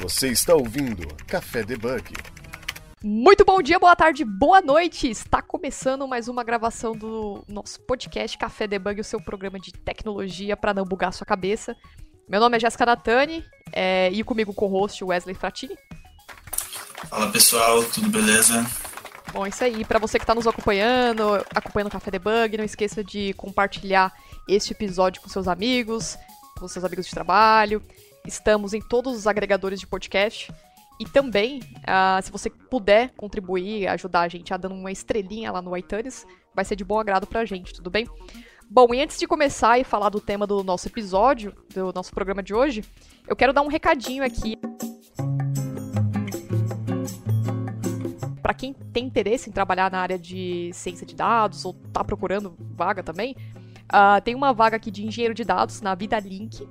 Você está ouvindo Café Debug. Muito bom dia, boa tarde, boa noite! Está começando mais uma gravação do nosso podcast Café Debug, o seu programa de tecnologia para não bugar sua cabeça. Meu nome é Jéssica Natani é, e comigo com o host Wesley Fratini. Fala pessoal, tudo beleza? Bom, isso aí. Para você que está nos acompanhando, acompanhando o Café Debug, não esqueça de compartilhar este episódio com seus amigos, com seus amigos de trabalho. Estamos em todos os agregadores de podcast. E também, uh, se você puder contribuir, ajudar a gente a dando uma estrelinha lá no iTunes, vai ser de bom agrado pra gente, tudo bem? Bom, e antes de começar e falar do tema do nosso episódio, do nosso programa de hoje, eu quero dar um recadinho aqui. Para quem tem interesse em trabalhar na área de ciência de dados ou tá procurando vaga também, uh, tem uma vaga aqui de engenheiro de dados na Vida Link,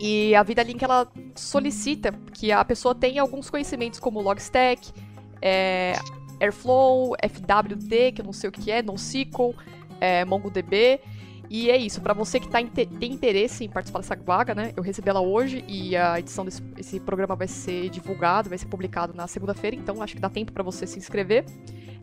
e a Vida Link ela solicita que a pessoa tenha alguns conhecimentos como Logstack, é, Airflow, FWD, que eu não sei o que é, NoSQL, é, MongoDB. E é isso, para você que tá, tem interesse em participar dessa vaga, né? Eu recebi ela hoje e a edição desse esse programa vai ser divulgado, vai ser publicado na segunda-feira, então acho que dá tempo para você se inscrever.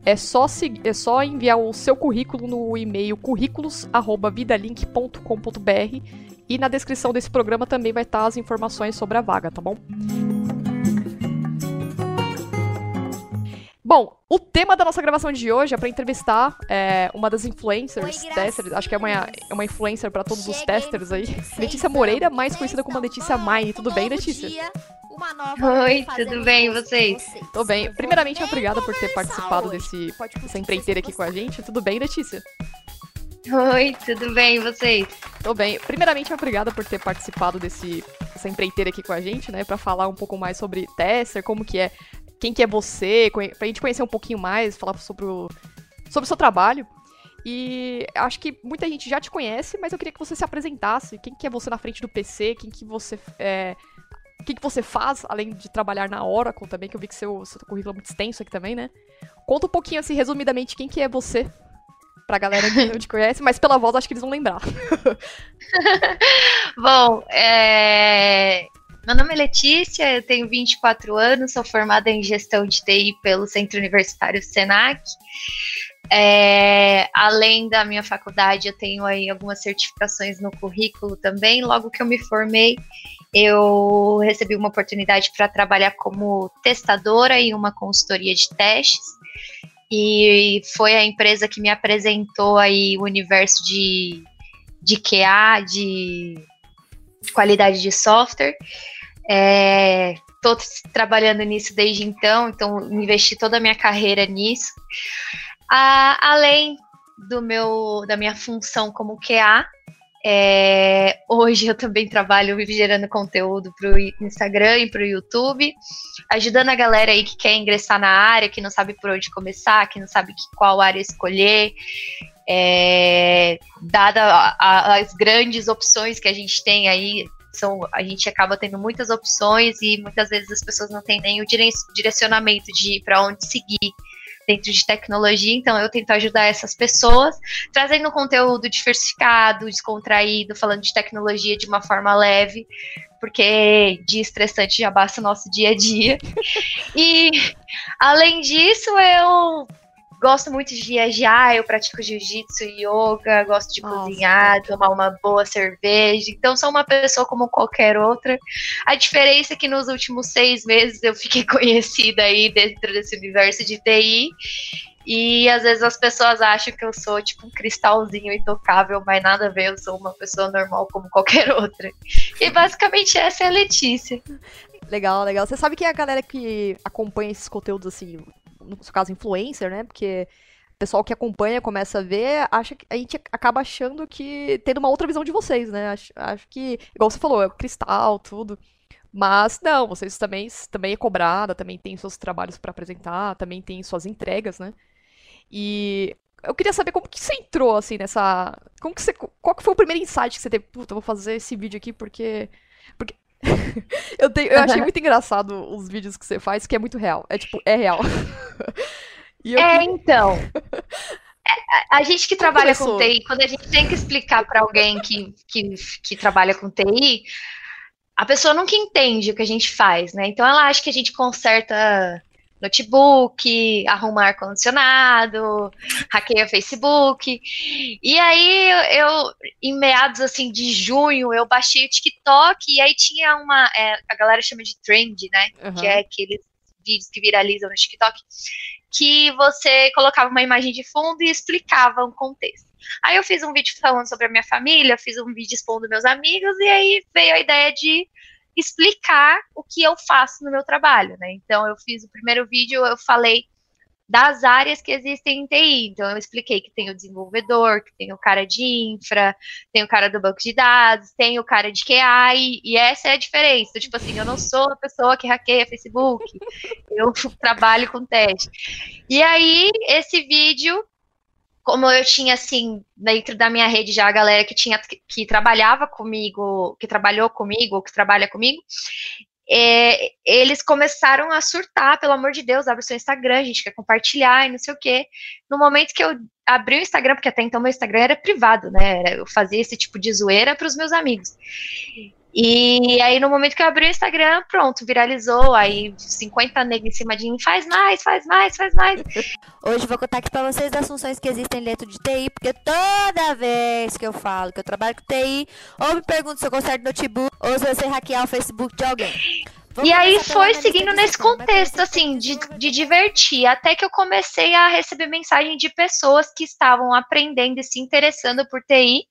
É só, é só enviar o seu currículo no e-mail currículos@vidalink.com.br e na descrição desse programa também vai estar as informações sobre a vaga, tá bom? Bom, o tema da nossa gravação de hoje é para entrevistar é, uma das influencers, Oi, testers, acho que é uma, é uma influencer para todos Cheguei, os testers aí. Letícia Moreira, mais conhecida como Letícia Mine. Tudo bem, Letícia? Oi, tudo bem, e vocês? Tô bem. Primeiramente, obrigada por ter participado desse, dessa empreiteira aqui com a gente. Tudo bem, Letícia? Oi, tudo bem, e vocês? Tô bem. Primeiramente, obrigada por ter participado desse, dessa empreiteira aqui com a gente, né? Pra falar um pouco mais sobre tester, como que é, quem que é você, pra gente conhecer um pouquinho mais, falar sobre o, sobre o seu trabalho. E acho que muita gente já te conhece, mas eu queria que você se apresentasse. Quem que é você na frente do PC? Quem que você é, o que, que você faz, além de trabalhar na Oracle também, que eu vi que seu, seu currículo é muito extenso aqui também, né? Conta um pouquinho, assim, resumidamente, quem que é você pra galera que não te conhece, mas pela voz acho que eles vão lembrar. Bom, é... meu nome é Letícia, eu tenho 24 anos, sou formada em gestão de TI pelo Centro Universitário Senac. É... além da minha faculdade, eu tenho aí algumas certificações no currículo também. Logo que eu me formei, eu recebi uma oportunidade para trabalhar como testadora em uma consultoria de testes e foi a empresa que me apresentou aí o universo de, de QA, de qualidade de software. Estou é, trabalhando nisso desde então, então investi toda a minha carreira nisso. A, além do meu da minha função como QA, é, hoje eu também trabalho gerando conteúdo para o Instagram e para o YouTube, ajudando a galera aí que quer ingressar na área, que não sabe por onde começar, que não sabe que, qual área escolher. É, dada a, a, as grandes opções que a gente tem aí, são, a gente acaba tendo muitas opções e muitas vezes as pessoas não têm nem o direcionamento de para onde seguir dentro de tecnologia, então eu tento ajudar essas pessoas, trazendo conteúdo diversificado, descontraído, falando de tecnologia de uma forma leve, porque de estressante já basta o nosso dia a dia. e além disso, eu Gosto muito de viajar, eu pratico jiu-jitsu e yoga, gosto de Nossa. cozinhar, tomar uma boa cerveja. Então, sou uma pessoa como qualquer outra. A diferença é que nos últimos seis meses eu fiquei conhecida aí dentro desse universo de TI. E às vezes as pessoas acham que eu sou tipo um cristalzinho intocável, mas nada a ver, eu sou uma pessoa normal como qualquer outra. E basicamente essa é a Letícia. Legal, legal. Você sabe que a galera que acompanha esses conteúdos assim, no seu caso, influencer, né? Porque o pessoal que acompanha, começa a ver, acha que a gente acaba achando que tendo uma outra visão de vocês, né? Acho, acho que, igual você falou, é cristal, tudo. Mas não, vocês também, também é cobrada, também tem seus trabalhos para apresentar, também tem suas entregas, né? E eu queria saber como que você entrou assim nessa, como que você, qual que foi o primeiro insight que você teve? Puta, vou fazer esse vídeo aqui porque eu, tenho, eu achei muito engraçado os vídeos que você faz, que é muito real. É tipo, é real. Eu... É, então. É, a gente que Como trabalha começou? com TI, quando a gente tem que explicar para alguém que, que, que trabalha com TI, a pessoa nunca entende o que a gente faz, né? Então ela acha que a gente conserta notebook, arruma ar-condicionado, hackeia Facebook. E aí eu, em meados assim de junho, eu baixei o TikTok e aí tinha uma. É, a galera chama de trend, né? Uhum. Que é aqueles vídeos que viralizam no TikTok, que você colocava uma imagem de fundo e explicava um contexto. Aí eu fiz um vídeo falando sobre a minha família, fiz um vídeo expondo meus amigos, e aí veio a ideia de explicar o que eu faço no meu trabalho, né? Então eu fiz o primeiro vídeo, eu falei das áreas que existem em TI. Então, eu expliquei que tem o desenvolvedor, que tem o cara de infra, tem o cara do banco de dados, tem o cara de e, e essa é a diferença. Tipo assim, eu não sou a pessoa que hackeia Facebook, eu trabalho com teste. E aí, esse vídeo como eu tinha, assim, dentro da minha rede já a galera que tinha, que, que trabalhava comigo, que trabalhou comigo, que trabalha comigo, é, eles começaram a surtar, pelo amor de Deus, abre seu Instagram, a gente quer compartilhar e não sei o quê. No momento que eu abri o Instagram, porque até então meu Instagram era privado, né? Eu fazia esse tipo de zoeira para os meus amigos. E aí, no momento que eu abri o Instagram, pronto, viralizou. Aí, 50 negros em cima de mim, faz mais, faz mais, faz mais. Hoje vou contar aqui pra vocês das funções que existem dentro de TI, porque toda vez que eu falo que eu trabalho com TI, ou me pergunto se eu conserto notebook, ou se eu sei hackear o Facebook de alguém. Vamos e aí foi seguindo nesse contexto, assim, de, de divertir, até que eu comecei a receber mensagem de pessoas que estavam aprendendo e se interessando por TI,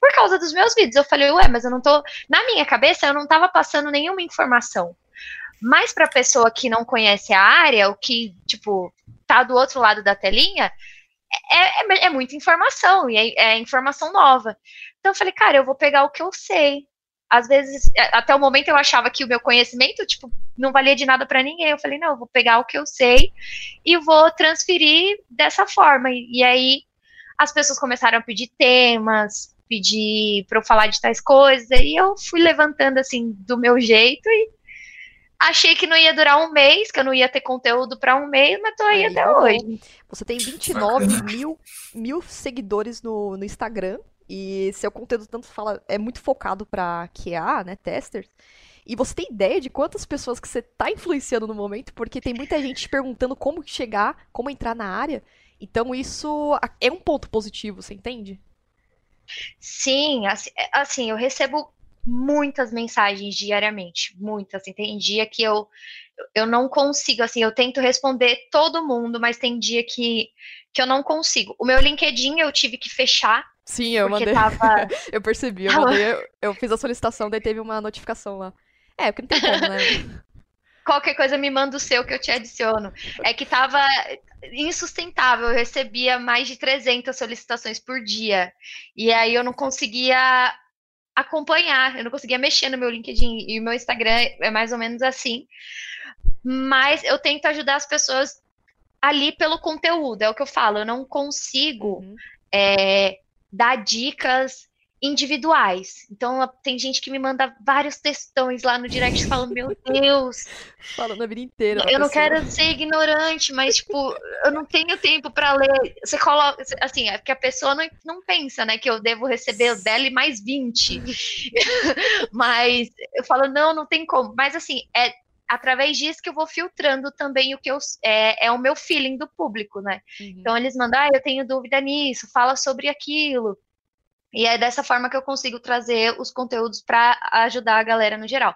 por causa dos meus vídeos. Eu falei, ué, mas eu não tô. Na minha cabeça, eu não tava passando nenhuma informação. Mas para pessoa que não conhece a área, o que, tipo, tá do outro lado da telinha, é, é, é muita informação, e é, é informação nova. Então eu falei, cara, eu vou pegar o que eu sei. Às vezes, é, até o momento eu achava que o meu conhecimento, tipo, não valia de nada para ninguém. Eu falei, não, eu vou pegar o que eu sei e vou transferir dessa forma. E, e aí as pessoas começaram a pedir temas, pedir para eu falar de tais coisas, e eu fui levantando assim do meu jeito e achei que não ia durar um mês, que eu não ia ter conteúdo para um mês, mas tô aí, aí até hoje. Você tem 29 mil, mil seguidores no, no Instagram, e seu conteúdo tanto fala é muito focado para QA, né, testers. E você tem ideia de quantas pessoas que você tá influenciando no momento? Porque tem muita gente perguntando como chegar, como entrar na área. Então isso é um ponto positivo, você entende? Sim, assim, é, assim, eu recebo muitas mensagens diariamente, muitas. Assim, tem dia que eu, eu não consigo, assim, eu tento responder todo mundo, mas tem dia que, que eu não consigo. O meu LinkedIn eu tive que fechar. Sim, eu mandei. Tava... eu percebi, eu, mandei, eu, eu fiz a solicitação, daí teve uma notificação lá. É, porque não tem como, né? qualquer coisa me manda o seu que eu te adiciono. É que tava insustentável, eu recebia mais de 300 solicitações por dia. E aí eu não conseguia acompanhar, eu não conseguia mexer no meu LinkedIn e o meu Instagram é mais ou menos assim. Mas eu tento ajudar as pessoas ali pelo conteúdo, é o que eu falo, eu não consigo uhum. é, dar dicas individuais. Então, tem gente que me manda vários textões lá no direct falando, meu Deus. Falando a vida inteira. Eu não quero ser ignorante, mas, tipo, eu não tenho tempo para ler. Você coloca, assim, é porque a pessoa não, não pensa, né, que eu devo receber o dela e mais 20. mas eu falo, não, não tem como. Mas, assim, é através disso que eu vou filtrando também o que eu, é, é o meu feeling do público, né? Uhum. Então, eles mandam, ah, eu tenho dúvida nisso, fala sobre aquilo. E é dessa forma que eu consigo trazer os conteúdos para ajudar a galera no geral.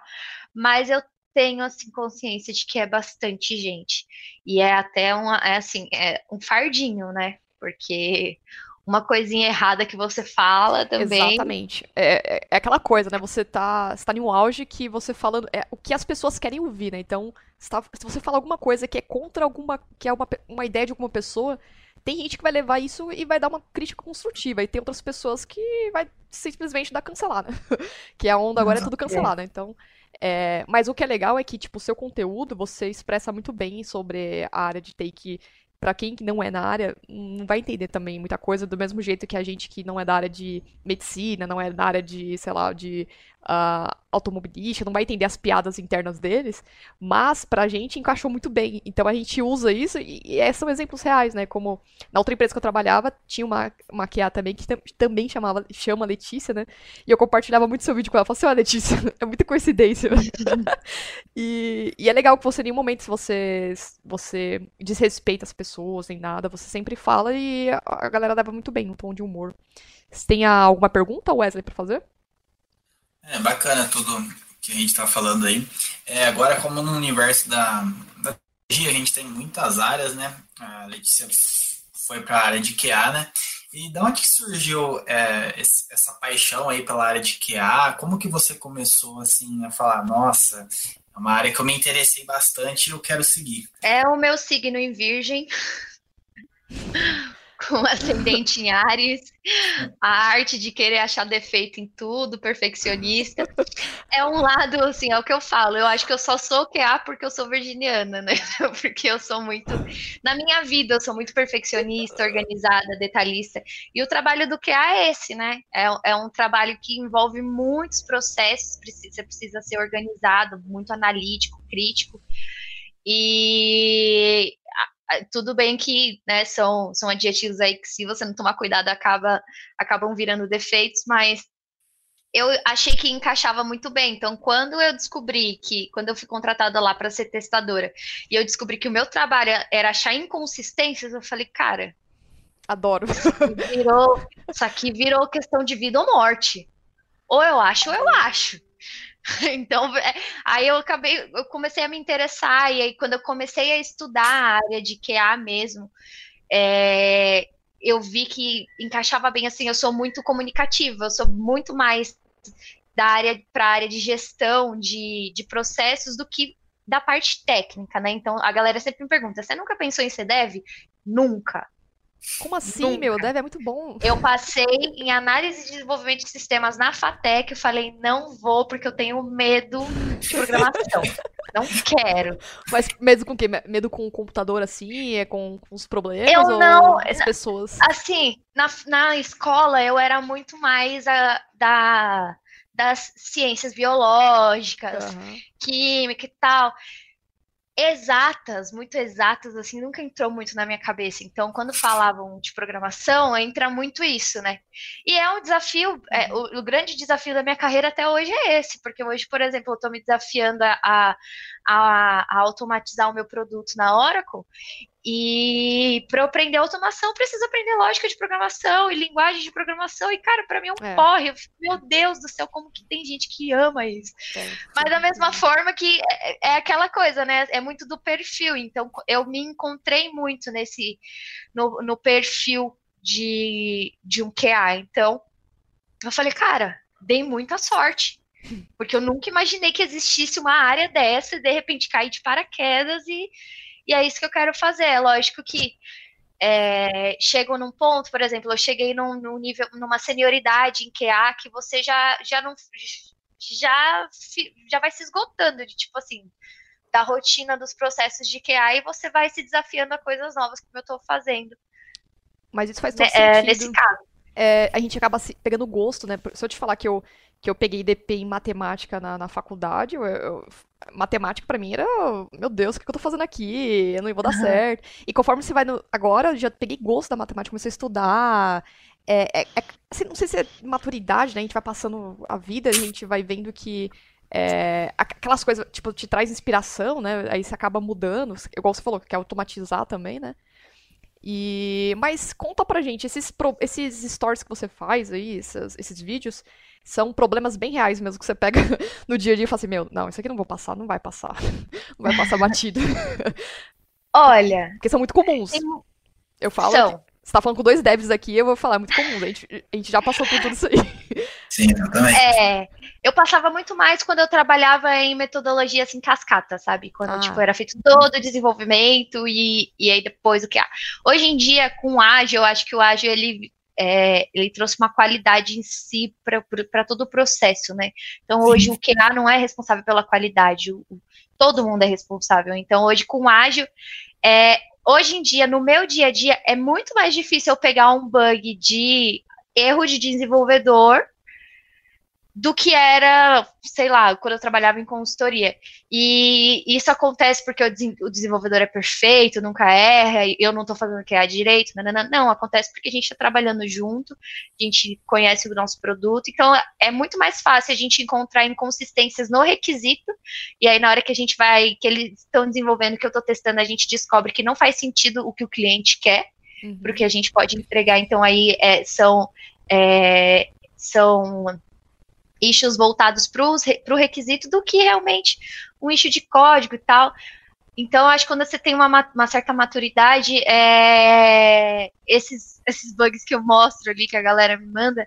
Mas eu tenho assim consciência de que é bastante gente. E é até uma, é assim, é um fardinho, né? Porque uma coisinha errada que você fala também. Exatamente. É, é, é aquela coisa, né? Você tá, você tá em um auge que você falando. É o que as pessoas querem ouvir, né? Então, se, tá, se você fala alguma coisa que é contra alguma. que é uma, uma ideia de alguma pessoa, tem gente que vai levar isso e vai dar uma crítica construtiva, e tem outras pessoas que vai simplesmente dar cancelar, né? que a onda agora é tudo cancelar, né? Então. É... Mas o que é legal é que, tipo, o seu conteúdo você expressa muito bem sobre a área de take para quem não é na área, não vai entender também muita coisa, do mesmo jeito que a gente que não é da área de medicina, não é da área de, sei lá, de uh, automobilística, não vai entender as piadas internas deles, mas pra gente encaixou muito bem. Então a gente usa isso e, e são exemplos reais, né? Como na outra empresa que eu trabalhava, tinha uma, uma QA também que também chamava, chama Letícia, né? E eu compartilhava muito seu vídeo com ela. Falei assim, ó, Letícia, é muita coincidência. e, e, é legal que você, em nenhum momento, você, você desrespeita as pessoas, nem nada, você sempre fala e a, a galera leva muito bem, um tom de humor. Você tem alguma pergunta, Wesley, para fazer? É bacana tudo que a gente está falando aí. É, agora, como no universo da, da a gente tem muitas áreas, né? A Letícia foi para a área de QA, né? E da onde surgiu é, essa paixão aí pela área de QA? Como que você começou assim a falar, nossa, é uma área que eu me interessei bastante e eu quero seguir? É o meu signo em Virgem com ascendente em Ares, a arte de querer achar defeito em tudo, perfeccionista. É um lado, assim, é o que eu falo. Eu acho que eu só sou QA porque eu sou virginiana, né? Porque eu sou muito. Na minha vida, eu sou muito perfeccionista, organizada, detalhista. E o trabalho do QA é esse, né? É, é um trabalho que envolve muitos processos, você precisa ser organizado, muito analítico, crítico. E tudo bem que né, são, são adjetivos aí que, se você não tomar cuidado, acaba, acabam virando defeitos, mas eu achei que encaixava muito bem. Então, quando eu descobri que, quando eu fui contratada lá para ser testadora, e eu descobri que o meu trabalho era achar inconsistências, eu falei, cara. Adoro. Isso aqui virou, isso aqui virou questão de vida ou morte. Ou eu acho, ou eu acho. Então, é, aí eu acabei, eu comecei a me interessar, e aí quando eu comecei a estudar a área de QA mesmo, é, eu vi que encaixava bem assim, eu sou muito comunicativa, eu sou muito mais da área para a área de gestão de, de processos do que da parte técnica, né? Então a galera sempre me pergunta: você nunca pensou em ser dev? Nunca. Como assim, Nunca. meu? Deve é muito bom. Eu passei em análise de desenvolvimento de sistemas na FATEC. Eu falei, não vou, porque eu tenho medo de programação. não quero. Mas medo com o quê? Medo com o computador assim? É com, com os problemas? Eu ou não. As pessoas? Assim, na, na escola eu era muito mais a, da, das ciências biológicas, uhum. química e tal exatas, muito exatas, assim, nunca entrou muito na minha cabeça. Então, quando falavam de programação, entra muito isso, né? E é um desafio, é, o, o, grande desafio da minha carreira até hoje é esse, porque hoje, por exemplo, eu estou me desafiando a, a, a, automatizar o meu produto na Oracle, e para eu aprender automação, preciso aprender lógica de programação e linguagem de programação. E, cara, para mim é um é. porre. Eu fico, meu Deus do céu, como que tem gente que ama isso? É, Mas da mesma forma que é, é, aquela coisa, né? É muito do perfil. Então, eu me encontrei muito nesse no, no perfil de, de um QA. Então, eu falei, cara, dei muita sorte. Porque eu nunca imaginei que existisse uma área dessa e de repente cair de paraquedas e e é isso que eu quero fazer. É lógico que é, chego num ponto, por exemplo, eu cheguei num, num, nível, numa senioridade em QA que você já, já não já, já vai se esgotando de tipo assim da rotina dos processos de QA e você vai se desafiando a coisas novas que eu estou fazendo. Mas isso faz todo é, sentido. Nesse caso. É, a gente acaba pegando gosto, né? Se eu te falar que eu que eu peguei DP em matemática na, na faculdade, eu, eu, matemática para mim era, meu Deus, o que eu tô fazendo aqui? Eu não vou dar uhum. certo. E conforme você vai no. Agora, eu já peguei gosto da matemática, comecei a estudar. É, é, é, assim, não sei se é maturidade, né? A gente vai passando a vida, a gente vai vendo que. É, aquelas coisas, tipo, te traz inspiração, né? Aí você acaba mudando, igual você falou, que quer automatizar também, né? E, mas conta pra gente, esses, esses stories que você faz aí, esses, esses vídeos, são problemas bem reais mesmo que você pega no dia a dia e fala assim, meu, não, isso aqui não vou passar, não vai passar. Não vai passar batido. Olha. Porque são muito comuns. Tem... Eu falo. São. Você tá falando com dois devs aqui, eu vou falar, é muito comum. A gente, a gente já passou por tudo isso aí. Sim, eu também. É, eu passava muito mais quando eu trabalhava em metodologia assim, cascata, sabe? Quando, ah. tipo, era feito todo o desenvolvimento e, e aí depois o que há. Hoje em dia, com o ágil, eu acho que o ágil, ele é, ele trouxe uma qualidade em si para todo o processo, né? Então hoje Sim. o QA não é responsável pela qualidade, o, todo mundo é responsável. Então hoje com o ágil, é, hoje em dia no meu dia a dia é muito mais difícil eu pegar um bug de erro de desenvolvedor do que era, sei lá, quando eu trabalhava em consultoria. E isso acontece porque o desenvolvedor é perfeito, nunca erra, eu não estou fazendo o que é direito, não, não, não, acontece porque a gente está trabalhando junto, a gente conhece o nosso produto, então é muito mais fácil a gente encontrar inconsistências no requisito, e aí na hora que a gente vai, que eles estão desenvolvendo, que eu estou testando, a gente descobre que não faz sentido o que o cliente quer, uhum. porque a gente pode entregar, então aí é, são... É, são issues voltados para o requisito do que realmente um issue de código e tal. Então, acho que quando você tem uma, uma certa maturidade, é, esses, esses bugs que eu mostro ali, que a galera me manda,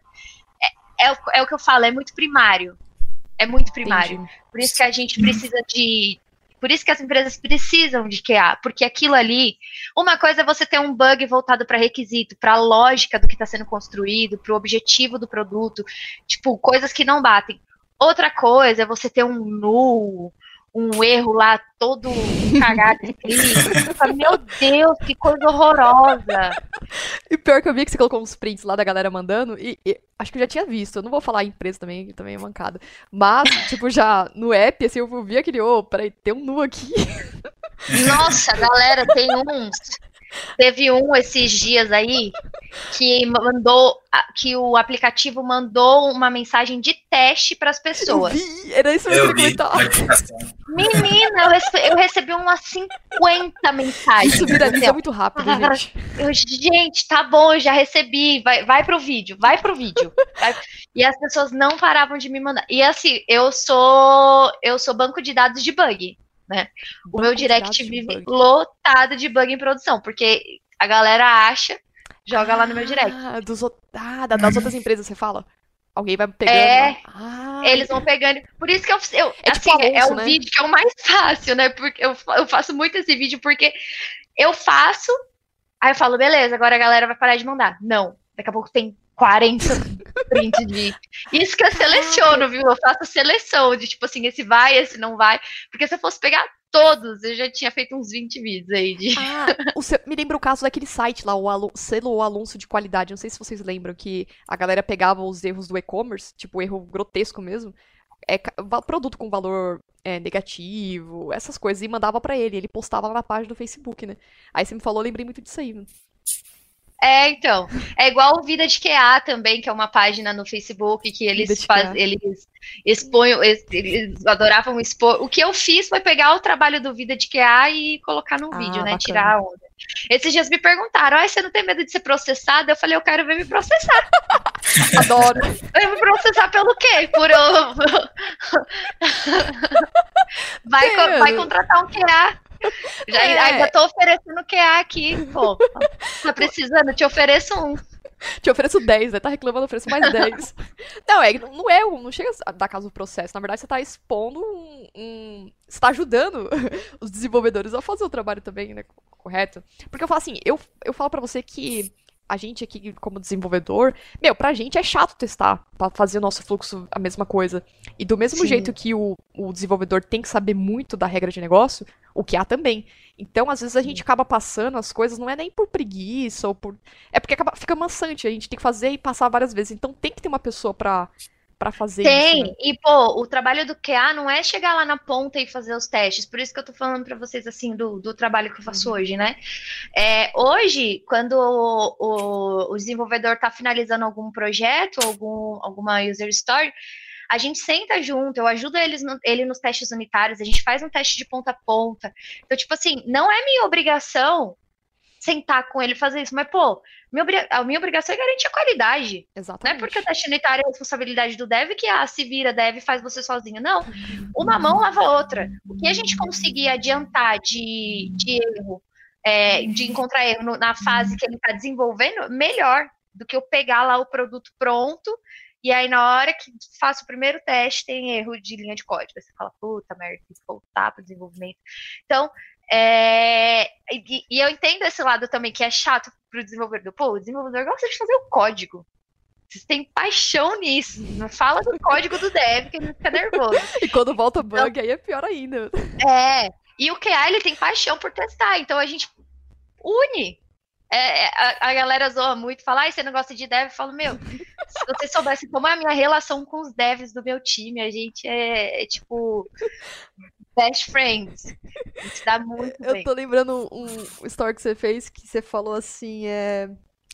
é, é, o, é o que eu falo, é muito primário. É muito primário. Entendi. Por isso que a gente precisa de, por isso que as empresas precisam de QA, porque aquilo ali, uma coisa é você ter um bug voltado para requisito, para a lógica do que está sendo construído, para o objetivo do produto, tipo, coisas que não batem. Outra coisa é você ter um null, um erro lá todo cagado Meu Deus, que coisa horrorosa. E pior que eu vi que você colocou uns prints lá da galera mandando, e, e acho que eu já tinha visto. Eu não vou falar em empresa também, que também é mancada. Mas, tipo, já no app, assim, eu vi aquele, ô, oh, peraí, tem um nu aqui. Nossa, galera, tem uns Teve um esses dias aí que mandou que o aplicativo mandou uma mensagem de teste para as pessoas. Eu vi, era isso mesmo que eu Menina, eu recebi, eu recebi umas 50 mensagens. Isso viraliza muito rápido, gente. Eu, gente, tá bom, eu já recebi. Vai, vai pro vídeo, vai pro vídeo. Vai. E as pessoas não paravam de me mandar. E assim, eu sou eu sou banco de dados de bug né? O meu direct vive lotado de bug em produção, porque a galera acha, joga ah, lá no meu direct. Ah, dos, ah, das outras empresas você fala? Alguém vai pegando. É, ah, eles vão pegando. Por isso que eu. eu é, tipo assim, é o né? vídeo que é o mais fácil, né? Porque eu, eu faço muito esse vídeo porque eu faço, aí eu falo, beleza, agora a galera vai parar de mandar. Não. Daqui a pouco tem 40 prints de. Isso que eu seleciono, viu? Eu faço seleção de tipo assim, esse vai, esse não vai. Porque se eu fosse pegar todos, eu já tinha feito uns 20 vídeos aí de. Ah, seu... me lembra o caso daquele site lá, o Al... selo Alonso de qualidade. Não sei se vocês lembram que a galera pegava os erros do e-commerce, tipo, erro grotesco mesmo. É, produto com valor é, negativo, essas coisas, e mandava para ele. Ele postava na página do Facebook, né? Aí você me falou, lembrei muito disso aí. É, então. É igual o Vida de QA também, que é uma página no Facebook que eles fazem. Eles expõem. Eles adoravam expor. O que eu fiz foi pegar o trabalho do Vida de QA e colocar num ah, vídeo, né? Bacana. Tirar a onda. Esses dias me perguntaram: ah, você não tem medo de ser processado? Eu falei, eu quero ver me processar. Adoro. Eu me processar pelo quê? Por eu. vai, vai contratar um QA. Já, é. Ainda tô oferecendo QA aqui, pô. Tá precisando? Te ofereço um. Te ofereço 10, né? Tá reclamando, ofereço mais 10. não, é, não é, não chega a dar caso do processo. Na verdade, você tá expondo um, um. Você tá ajudando os desenvolvedores a fazer o trabalho também, né? Correto? Porque eu falo assim, eu, eu falo para você que a gente aqui como desenvolvedor, meu, pra gente é chato testar, pra fazer o nosso fluxo a mesma coisa. E do mesmo Sim. jeito que o, o desenvolvedor tem que saber muito da regra de negócio, o que há também. Então, às vezes a gente acaba passando as coisas, não é nem por preguiça ou por. É porque acaba, fica maçante, a gente tem que fazer e passar várias vezes. Então tem que ter uma pessoa pra para fazer Tem. isso. Né? E, pô, o trabalho do QA não é chegar lá na ponta e fazer os testes. Por isso que eu tô falando para vocês, assim, do, do trabalho que eu faço uhum. hoje, né? É, hoje, quando o, o, o desenvolvedor tá finalizando algum projeto, algum, alguma user story, a gente senta junto, eu ajudo eles no, ele nos testes unitários, a gente faz um teste de ponta a ponta. Então, tipo assim, não é minha obrigação sentar com ele e fazer isso. Mas, pô, minha, a minha obrigação é garantir a qualidade. Exatamente. Não é porque o teste unitário é responsabilidade do dev que, ah, se vira, dev, faz você sozinho. Não. Uma mão lava a outra. O que a gente conseguir adiantar de, de erro, é, de encontrar erro no, na fase que ele está desenvolvendo, melhor do que eu pegar lá o produto pronto e aí, na hora que faço o primeiro teste, tem erro de linha de código. Você fala, puta merda, tem que voltar para o desenvolvimento. Então, é, e, e, eu entendo esse lado também, que é chato para o desenvolvedor. Pô, o desenvolvedor gosta de fazer o código. Vocês têm paixão nisso. Não fala do código do dev, que ele fica nervoso. e quando volta bug, então, aí é pior ainda. É. E o QA, ele tem paixão por testar. Então a gente une. É, é, a, a, galera zoa muito, fala, ai, você não gosta de dev? Eu falo, meu, Se vocês soubessem como é a minha relação com os devs do meu time, a gente é, é tipo best friends. A gente dá muito Eu bem. tô lembrando um, um story que você fez que você falou assim, é...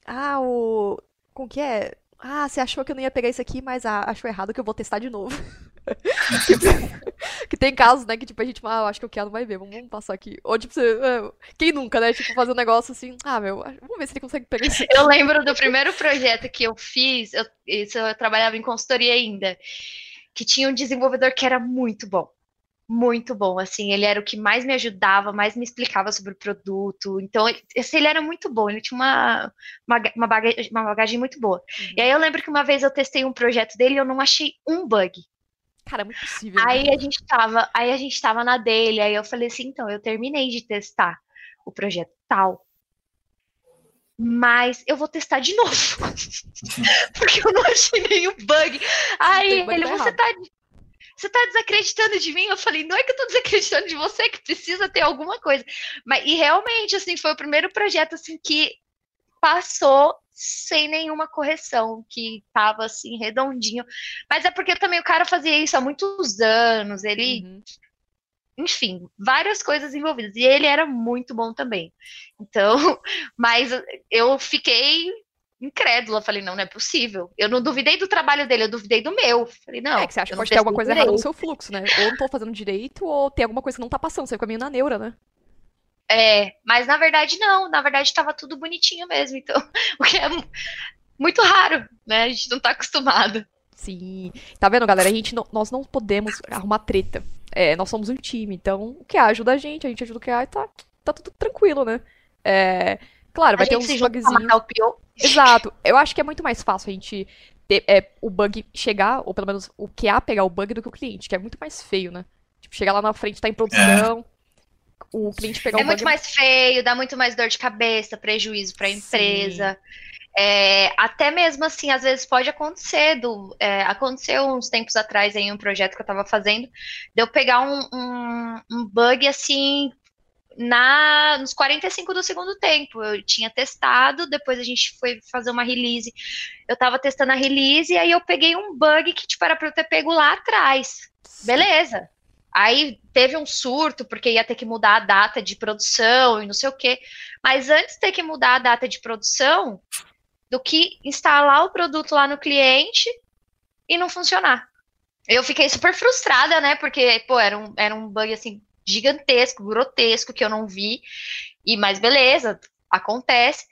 Ah, o... Como que é? Ah, você achou que eu não ia pegar isso aqui, mas ah, achou errado que eu vou testar de novo. que tem casos, né, que tipo, a gente fala, ah, eu acho que o Keanu vai ver, vamos, vamos passar aqui. Ou tipo, você... é, Quem nunca, né? Tipo, fazer um negócio assim, ah, meu, vamos ver se ele consegue pegar isso. Eu lembro do primeiro projeto que eu fiz, eu, isso eu trabalhava em consultoria ainda, que tinha um desenvolvedor que era muito bom. Muito bom, assim, ele era o que mais me ajudava, mais me explicava sobre o produto. Então, ele, assim, ele era muito bom, ele tinha uma, uma, uma, bagagem, uma bagagem muito boa. E aí eu lembro que uma vez eu testei um projeto dele e eu não achei um bug. Cara, é muito possível. né? Aí a gente tava, aí a gente tava na dele, aí eu falei assim, então, eu terminei de testar o projeto tal. Mas eu vou testar de novo. Porque eu não achei nenhum bug. Aí bug, ele, tá você errado." tá, você tá desacreditando de mim? Eu falei, não é que eu tô desacreditando de você, é que precisa ter alguma coisa. Mas, e realmente, assim, foi o primeiro projeto, assim, que passou sem nenhuma correção, que tava, assim, redondinho. Mas é porque também o cara fazia isso há muitos anos, ele Uhum. enfim, várias coisas envolvidas. E ele era muito bom também. Então, mas eu fiquei incrédula. Falei, não, não é possível. Eu não duvidei do trabalho dele, eu duvidei do meu. Falei, não. É que você acha que pode ter alguma coisa errada no seu fluxo, né? Ou não tô fazendo direito, ou tem alguma coisa que não tá passando. Você fica meio na neura, né? É, mas na verdade não. Na verdade estava tudo bonitinho mesmo. Então, o que é mu- muito raro, né? A gente não tá acostumado. Sim. Tá vendo, galera? A gente não- nós não podemos arrumar treta. É, nós somos um time, então o que ajuda a gente, a gente ajuda o que e tá, tá tudo tranquilo, né? É, claro, A vai ter uns bugzinhos. matar o pior. Exato. Eu acho que é muito mais fácil a gente ter é, o bug chegar, ou pelo menos o QA pegar o bug do que o cliente, que é muito mais feio, né? Tipo, chegar lá na frente, tá em produção, o cliente pegar É muito mais feio, dá muito mais dor de cabeça, prejuízo para a empresa. É, até mesmo assim, às vezes pode acontecer. Do, é, aconteceu uns tempos atrás em um projeto que eu estava fazendo, de eu pegar um, um, um bug assim na nos 45 do segundo tempo. Eu tinha testado, depois a gente foi fazer uma release. Eu estava testando a release e aí eu peguei um bug que tipo, era para eu ter pego lá atrás. Beleza. Aí teve um surto, porque ia ter que mudar a data de produção e não sei o quê. Mas antes de ter que mudar a data de produção, do que instalar o produto lá no cliente e não funcionar. Eu fiquei super frustrada, né? Porque, pô, era um, era um bug assim gigantesco, grotesco, que eu não vi. E, mas beleza, acontece.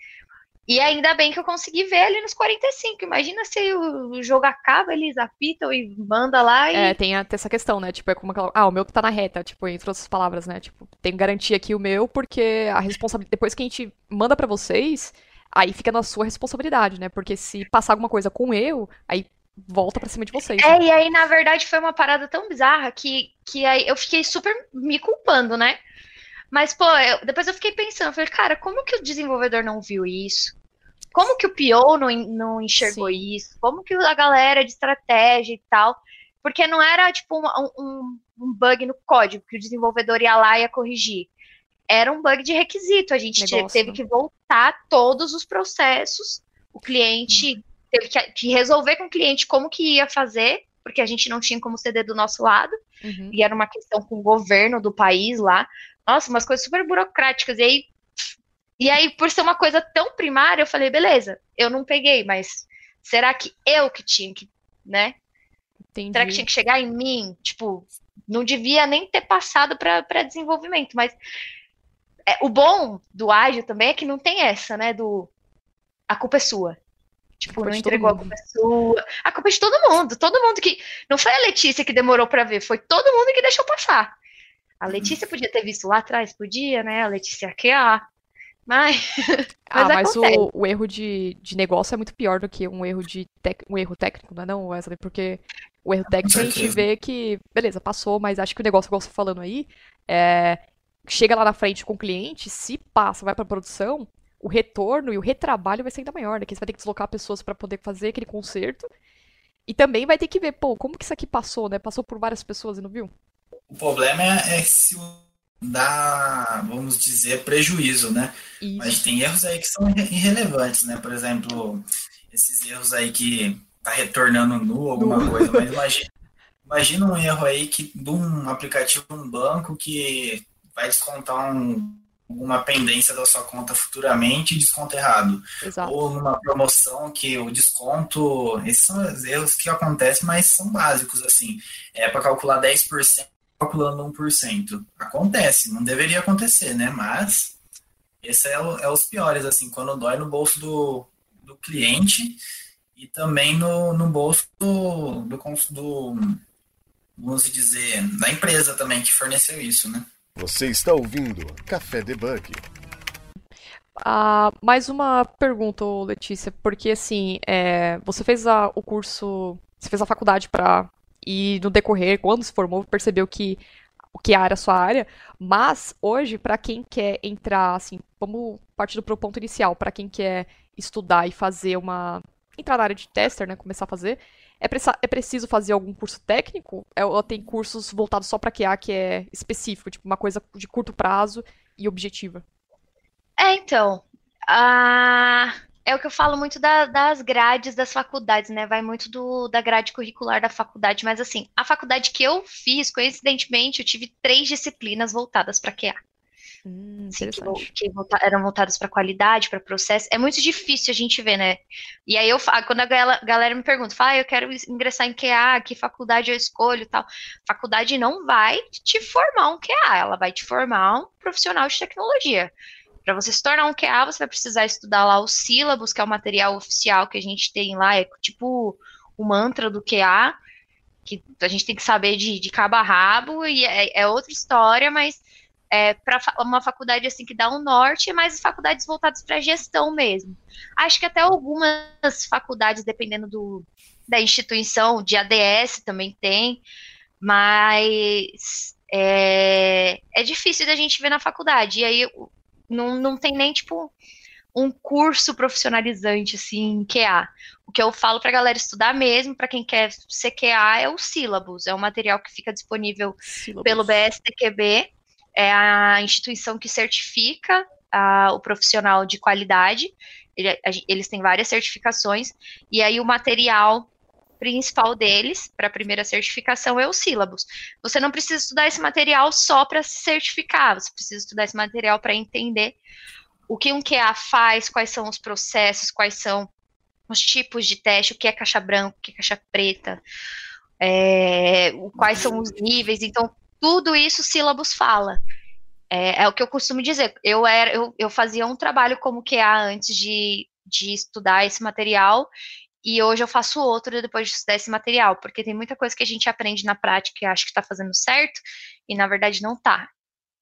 E ainda bem que eu consegui ver ali nos 45. Imagina se o, jogo acaba, eles apitam e manda lá e. É, tem até essa questão, né? Tipo, é como aquela. Ah, o meu que tá na reta, tipo, entre outras palavras, né? Tipo, tem garantia aqui o meu, porque a responsabilidade. Depois que a gente manda pra vocês, aí fica na sua responsabilidade, né? Porque se passar alguma coisa com eu, aí volta pra cima de vocês. né? É, e aí, na verdade, foi uma parada tão bizarra que, que aí eu fiquei super me culpando, né? Mas, pô, eu- depois eu fiquei pensando, eu falei, cara, como que o desenvolvedor não viu isso? Como que o PO não, não enxergou Sim. isso? Como que a galera de estratégia e tal? Porque não era, tipo, uma- um, um bug no código que o desenvolvedor ia lá e ia corrigir. Era um bug de requisito. A gente te- Negócio, teve que voltar todos os processos. O cliente teve que, que resolver com o cliente como que ia fazer, porque a gente não tinha como ceder do nosso lado, Uhum. e era uma questão com o governo do país lá. Nossa, umas coisas super burocráticas. E aí, e aí, por ser uma coisa tão primária, eu falei, beleza, eu não peguei, mas será que eu que tinha que, né? Entendi. Será que tinha que chegar em mim? Tipo, não devia nem ter passado para desenvolvimento, mas é, o bom do ágil também é que não tem essa, né? Do a culpa é sua. Tipo, não entregou a culpa é sua. A culpa é de todo mundo. Todo mundo que. Não foi a Letícia que demorou para ver, foi todo mundo que deixou passar. A Letícia podia ter visto lá atrás, podia, né? A Letícia aqui, ó. Mas. Ah, Mas mas o, o erro de, de negócio é muito pior do que um erro de tec, um erro técnico, não é não, Wesley? Porque o erro técnico a gente vê que, beleza, passou, mas acho que o negócio, igual você falando aí, é, chega lá na frente com o cliente, se passa, vai pra produção, o retorno e o retrabalho vai ser ainda maior, né? Que você vai ter que deslocar pessoas pra poder fazer aquele conserto. E também vai ter que ver, pô, como que isso aqui passou, né? Passou por várias pessoas e não viu? O problema é, é se dá, vamos dizer, prejuízo, né? Mas Isso. tem erros aí que são irre- irrelevantes, né? Por exemplo, esses erros aí que tá retornando nu alguma coisa, mas imagina, imagina um erro aí que de um aplicativo um banco que vai descontar um, uma pendência da sua conta futuramente e desconto errado. Exato. Ou numa promoção que o desconto. Esses são os erros que acontecem, mas são básicos, assim. É para calcular 10%, calculando 1%. Acontece, não deveria acontecer, né? Mas esse é, o, é os piores, assim, quando dói no bolso do, do cliente e também no, no bolso do, do, do vamos dizer, da empresa também que forneceu isso, né? Você está ouvindo Café Debug. Ah, mais uma pergunta, Letícia, porque assim, é, você fez a, o curso, você fez a faculdade para e no decorrer, quando se formou, percebeu que o que era a sua área, mas hoje, para quem quer entrar, assim, vamos partir do ponto inicial, para quem quer estudar e fazer uma. entrar na área de tester, né? Começar a fazer, é, é preciso fazer algum curso técnico? É, ou tem cursos voltados só para QA que é específico, tipo uma coisa de curto prazo e objetiva? É, então. A... É o que eu falo muito da, das grades das faculdades, né? Vai muito do, da grade curricular da faculdade, mas assim, a faculdade que eu fiz, coincidentemente, eu tive três disciplinas voltadas para QA. Hum, assim, que, que volta, eram voltadas para qualidade, para processo. É muito difícil a gente ver, né? E aí eu quando a galera, galera me pergunta, fala, ah, eu quero ingressar em QA, que faculdade eu escolho, tal. Faculdade não vai te formar um QA, ela vai te formar um profissional de tecnologia. Para você se tornar um QA, você vai precisar estudar lá os sílabos, que é o material oficial que a gente tem lá, é tipo o mantra do QA, que a gente tem que saber de, de cabo a rabo, e é, é outra história, mas é, para uma faculdade assim que dá um norte, mas faculdades voltadas para gestão mesmo. Acho que até algumas faculdades, dependendo do, da instituição, de ADS também tem, mas é, é difícil da gente ver na faculdade. E aí não, não tem nem tipo um curso profissionalizante assim, QA. O que eu falo para a galera estudar mesmo, para quem quer ser QA, é o sílabus. É um material que fica disponível sílabus. pelo BSTQB é a instituição que certifica a, o profissional de qualidade. Ele, a, eles têm várias certificações, e aí o material principal deles, para a primeira certificação, é o sílabus. Você não precisa estudar esse material só para se certificar, você precisa estudar esse material para entender o que um QA faz, quais são os processos, quais são os tipos de teste, o que é caixa branca, o que é caixa preta, é, quais são os níveis. Então, tudo isso sílabus fala. É, é, o que eu costumo dizer. Eu, era, eu, eu fazia um trabalho como QA antes de, de estudar esse material, e hoje eu faço outro depois de estudar esse material, porque tem muita coisa que a gente aprende na prática e acha que está fazendo certo, e na verdade não está.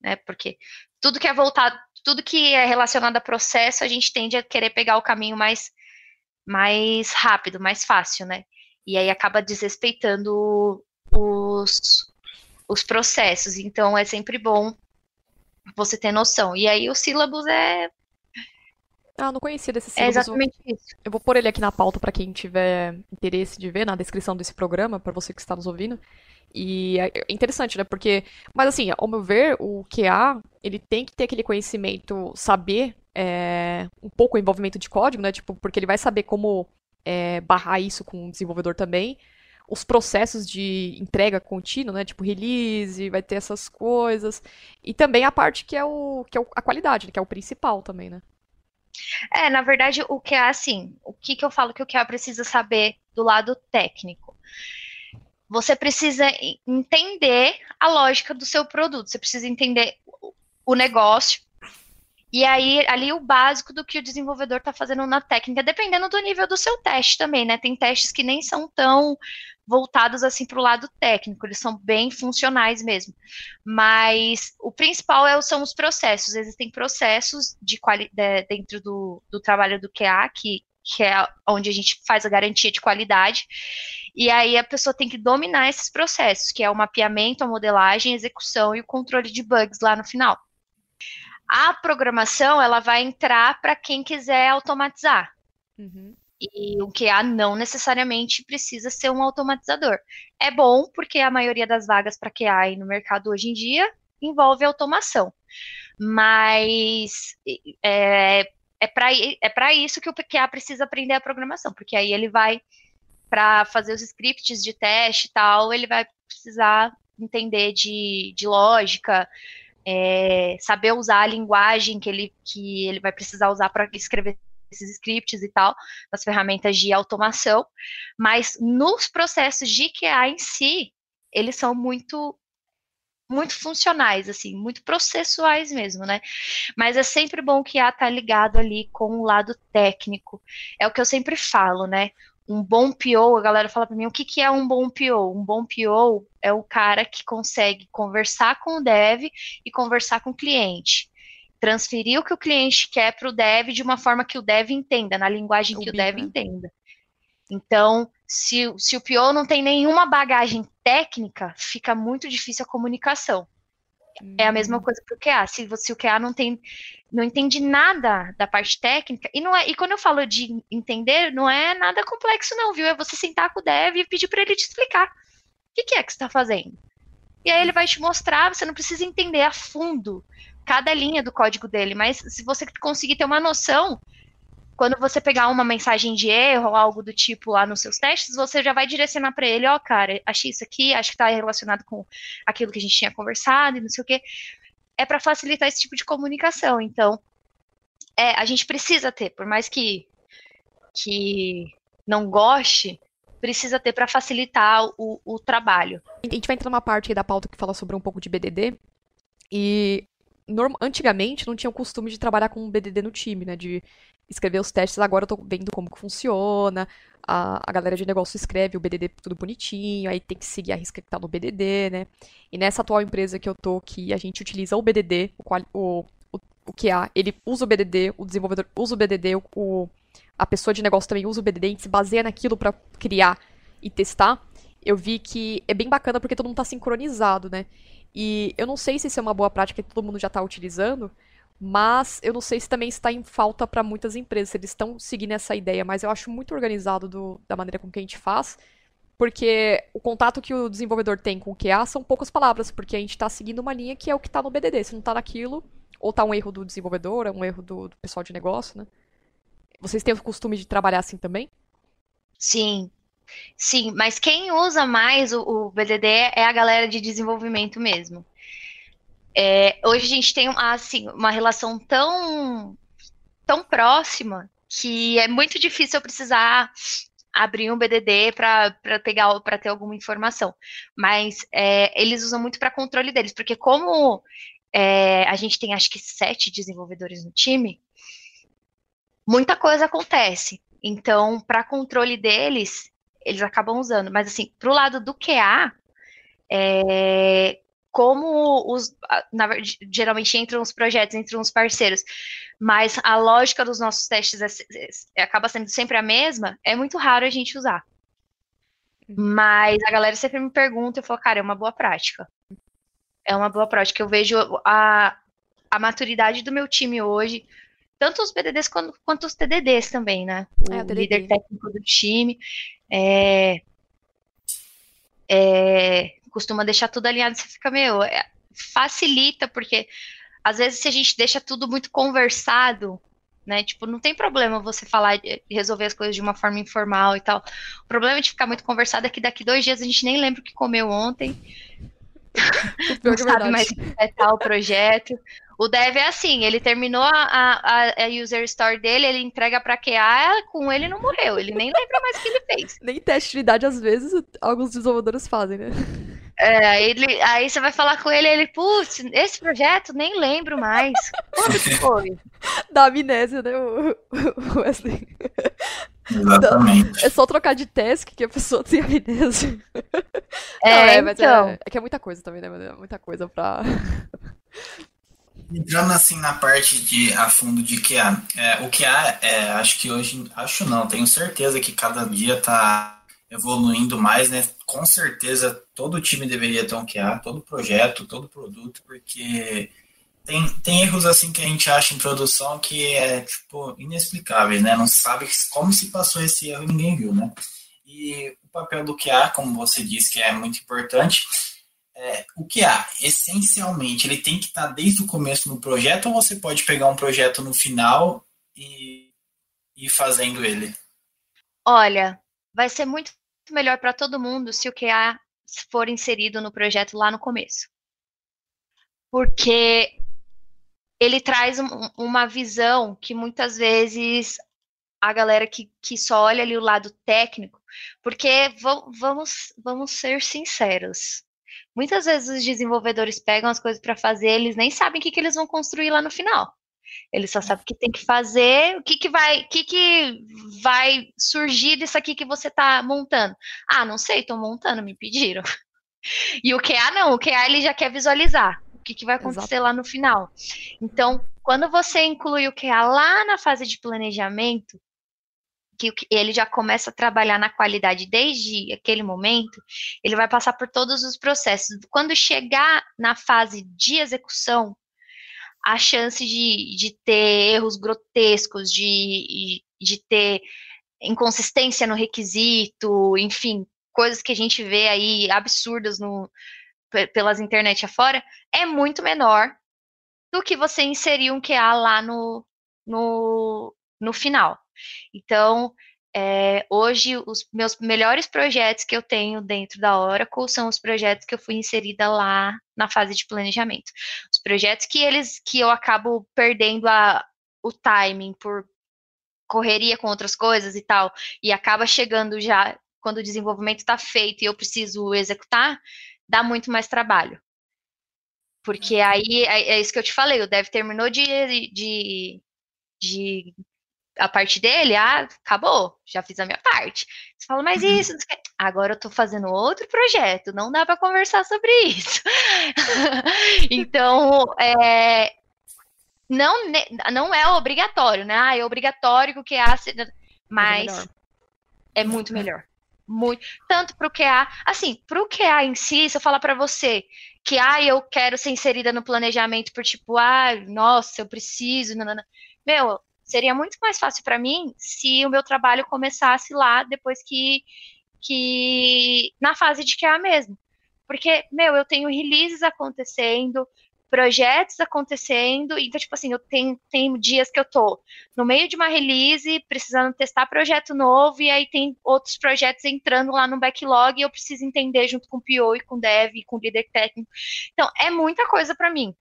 Né? Porque tudo que é voltado, tudo que é relacionado a processo, a gente tende a querer pegar o caminho mais, mais rápido, mais fácil, né? E aí acaba desrespeitando os, os processos. Então é sempre bom você ter noção. E aí o sílabus é. Ah, não conhecia desse sílabus. É exatamente isso. Eu vou pôr ele aqui na pauta para quem tiver interesse de ver na descrição desse programa, para você que está nos ouvindo. E é interessante, né? Porque, mas assim, ao meu ver, o QA, ele tem que ter aquele conhecimento, saber é, um pouco o envolvimento de código, né? Tipo, porque ele vai saber como é, barrar isso com o desenvolvedor também os processos de entrega contínua, né? Tipo release, vai ter essas coisas. E também a parte que é, o, que é a qualidade, né? que é o principal também, né? É, na verdade, o que é assim, o que, que eu falo que o é precisa saber do lado técnico? Você precisa entender a lógica do seu produto, você precisa entender o negócio, e aí, ali o básico do que o desenvolvedor está fazendo na técnica, dependendo do nível do seu teste também, né? Tem testes que nem são tão voltados assim para o lado técnico, eles são bem funcionais mesmo. Mas o principal é, são os processos. Existem processos de quali de, dentro do, do trabalho do QA, que, que é onde a gente faz a garantia de qualidade. E aí a pessoa tem que dominar esses processos, que é o mapeamento, a modelagem, a execução e o controle de bugs lá no final. A programação ela vai entrar para quem quiser automatizar. Uhum. E o QA não necessariamente precisa ser um automatizador. É bom porque a maioria das vagas para QA no mercado hoje em dia envolve automação. Mas é, é para é isso que o QA precisa aprender a programação, porque aí ele vai para fazer os scripts de teste e tal, ele vai precisar entender de, de lógica, é, saber usar a linguagem que ele, que ele vai precisar usar para escrever esses scripts e tal, nas ferramentas de automação, mas nos processos de QA em si, eles são muito muito funcionais, assim, muito processuais mesmo, né? Mas é sempre bom que a tá ligado ali com o lado técnico. É o que eu sempre falo, né? Um bom PO, a galera fala para mim, o que, que é um bom PO? Um bom PO é o cara que consegue conversar com o dev e conversar com o cliente. Transferir o que o cliente quer para o dev de uma forma que o dev entenda, na linguagem que o, o dev entenda. Então, se, se o PO não tem nenhuma bagagem técnica, fica muito difícil a comunicação. Hum. É a mesma hum. coisa para o QA. Se, se o QA não tem, não entende nada da parte técnica, e não é, e quando eu falo de entender, não é nada complexo, não, viu? É você sentar com o dev e pedir para ele te explicar o que, que é que você está fazendo. E aí ele vai te mostrar, você não precisa entender a fundo cada linha do código dele, mas se você conseguir ter uma noção, quando você pegar uma mensagem de erro ou algo do tipo lá nos seus testes, você já vai direcionar para ele, ó, oh, cara, achei isso aqui, acho que está relacionado com aquilo que a gente tinha conversado e não sei o quê. É para facilitar esse tipo de comunicação. Então, é, a gente precisa ter, por mais que que não goste, precisa ter para facilitar o, o trabalho. A gente vai entrar numa parte da pauta que fala sobre um pouco de BDD. E norm... antigamente não tinha o costume de trabalhar com um BDD no time, né? De escrever os testes, agora eu tô vendo como que funciona. A, a galera de negócio escreve o BDD tudo bonitinho, aí tem que seguir a risca que tá no BDD, né? E nessa atual empresa que eu tô, que a gente utiliza o BDD, o, o, o, QA, ele usa o BDD, o desenvolvedor usa o BDD, o, o, a pessoa de negócio também usa o BDD, a gente se baseia naquilo para criar e testar. Eu vi que é bem bacana porque todo mundo tá sincronizado, né? E eu não sei se isso é uma boa prática que todo mundo já está utilizando, mas eu não sei se também está em falta para muitas empresas, se eles estão seguindo essa ideia, mas eu acho muito organizado do, da maneira com que a gente faz, porque o contato que o desenvolvedor tem com o QA são poucas palavras, porque a gente está seguindo uma linha que é o que está no BDD. Se não está naquilo, ou está um erro do desenvolvedor, é um erro do, do pessoal de negócio, né? Vocês têm o costume de trabalhar assim também? Sim, Sim, mas quem usa mais o, o BDD é a galera de desenvolvimento mesmo. É, hoje a gente tem assim, uma relação tão, tão próxima que é muito difícil eu precisar abrir um BDD para pegar para ter alguma informação. Mas é, eles usam muito para controle deles, porque como é, a gente tem acho que sete desenvolvedores no time, muita coisa acontece. Então, para controle deles, eles acabam usando. Mas assim, para o lado do QA, é, como os, na, geralmente entram os projetos, entram os parceiros, mas a lógica dos nossos testes é, é, acaba sendo sempre a mesma, é muito raro a gente usar. Mas a galera sempre me pergunta, eu falo, cara, é uma boa prática. É uma boa prática. Eu vejo a, a maturidade do meu time hoje, tanto os BDDs quanto, quanto os TDDs também, né? O, é, o líder técnico do time é, é, costuma deixar tudo alinhado, você fica meio. É, facilita, porque às vezes se a gente deixa tudo muito conversado, né? Tipo, não tem problema você falar e resolver as coisas de uma forma informal e tal. O problema de ficar muito conversado é que daqui dois dias a gente nem lembra o que comeu ontem. não sabe mais é tal projeto. O dev é assim, ele terminou a, a, a user story dele, ele entrega pra QA, com ele não morreu, ele nem lembra mais o que ele fez. Nem teste de unidade, às vezes, alguns desenvolvedores fazem, né? É, ele, aí você vai falar com ele, ele, putz, esse projeto nem lembro mais. Quando que foi? Da amnésia, né, o, o Wesley? Exatamente. É só trocar de task que a pessoa tem amnésia. É, Não, é, mas é, então. é, é, que é muita coisa também, né? É muita coisa pra. Entrando assim na parte de a fundo de QA, é, o QA, é, acho que hoje, acho não, tenho certeza que cada dia está evoluindo mais, né? Com certeza todo time deveria ter um QA, todo projeto, todo produto, porque tem, tem erros assim que a gente acha em produção que é tipo inexplicáveis, né? Não sabe como se passou esse erro e ninguém viu, né? E o papel do QA, como você disse, que é muito importante, é, o QA, essencialmente, ele tem que estar tá desde o começo no projeto ou você pode pegar um projeto no final e ir fazendo ele? Olha, vai ser muito muito melhor para todo mundo se o QA for inserido no projeto lá no começo. Porque ele traz um, uma visão que muitas vezes a galera que, que só olha ali o lado técnico, porque vamos, vamos ser sinceros. Muitas vezes os desenvolvedores pegam as coisas para fazer, eles nem sabem o que, que eles vão construir lá no final. Eles só sabem o que tem que fazer, o que, que vai, o que, que vai surgir disso aqui que você está montando. Ah, não sei, estou montando, me pediram. E o QA não, o QA ele já quer visualizar o que, que vai acontecer Exato. lá no final. Então, quando você inclui o QA lá na fase de planejamento, que ele já começa a trabalhar na qualidade desde aquele momento, ele vai passar por todos os processos. Quando chegar na fase de execução, a chance de, de ter erros grotescos, de, de ter inconsistência no requisito, enfim, coisas que a gente vê aí absurdas no, pelas internet afora, é muito menor do que você inserir um QA lá no, no, no final. Então, é, hoje, os meus melhores projetos que eu tenho dentro da Oracle são os projetos que eu fui inserida lá na fase de planejamento. Os projetos que eles que eu acabo perdendo a, o timing por correria com outras coisas e tal, e acaba chegando já quando o desenvolvimento está feito e eu preciso executar, dá muito mais trabalho. Porque aí é, é isso que eu te falei, o dev terminou de, de, de a parte dele, ah, acabou, já fiz a minha parte. Você fala, mas uhum. isso, agora eu tô fazendo outro projeto, não dá para conversar sobre isso. então, é, não, não é obrigatório, né? Ah, é obrigatório que o QA, mas é, é muito melhor. Muito, tanto para o QA, assim, para o QA em si, se eu falar para você que ah, eu quero ser inserida no planejamento por tipo, ah, nossa, eu preciso, não, não, não. meu, Seria muito mais fácil para mim se o meu trabalho começasse lá depois que, que na fase de QA mesmo. Porque, meu, eu tenho releases acontecendo, projetos acontecendo, então, tipo assim, eu tenho, tenho dias que eu tô no meio de uma release, precisando testar projeto novo, e aí tem outros projetos entrando lá no backlog e eu preciso entender junto com o PO e com o dev e com o líder técnico. Então, é muita coisa para mim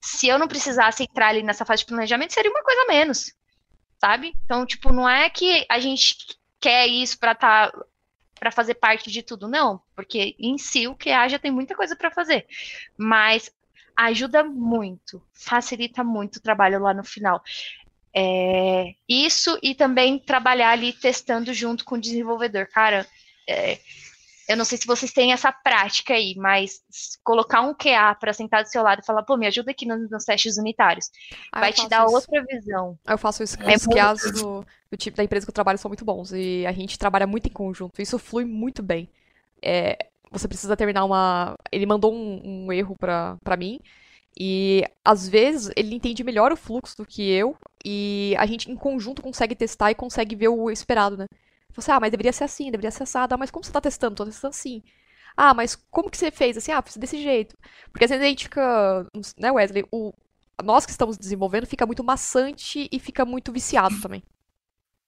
se eu não precisasse entrar ali nessa fase de planejamento, seria uma coisa menos, sabe? Então, tipo, não é que a gente quer isso para tá para fazer parte de tudo, não, porque em si o que já tem muita coisa para fazer, mas ajuda muito, facilita muito o trabalho lá no final. É, isso e também trabalhar ali testando junto com o desenvolvedor, cara. É, eu não sei se vocês têm essa prática aí, mas colocar um QA para sentar do seu lado e falar, pô, me ajuda aqui nos, nos testes unitários. Ah, vai te dar isso. outra visão. Eu faço isso com é os QAs do, do, tipo da empresa que eu trabalho são muito bons. E a gente trabalha muito em conjunto. Isso flui muito bem. É, você precisa terminar uma. Ele mandou um, um erro para mim. E às vezes ele entende melhor o fluxo do que eu. E a gente em conjunto consegue testar e consegue ver o esperado, né? Você, ah, mas deveria ser assim, deveria ser assado. Ah, mas como você tá testando? Tô testando assim. Ah, mas como que você fez? Assim, ah, fiz desse jeito. Porque às vezes a gente fica, né, Wesley, o, nós que estamos desenvolvendo fica muito maçante e fica muito viciado também.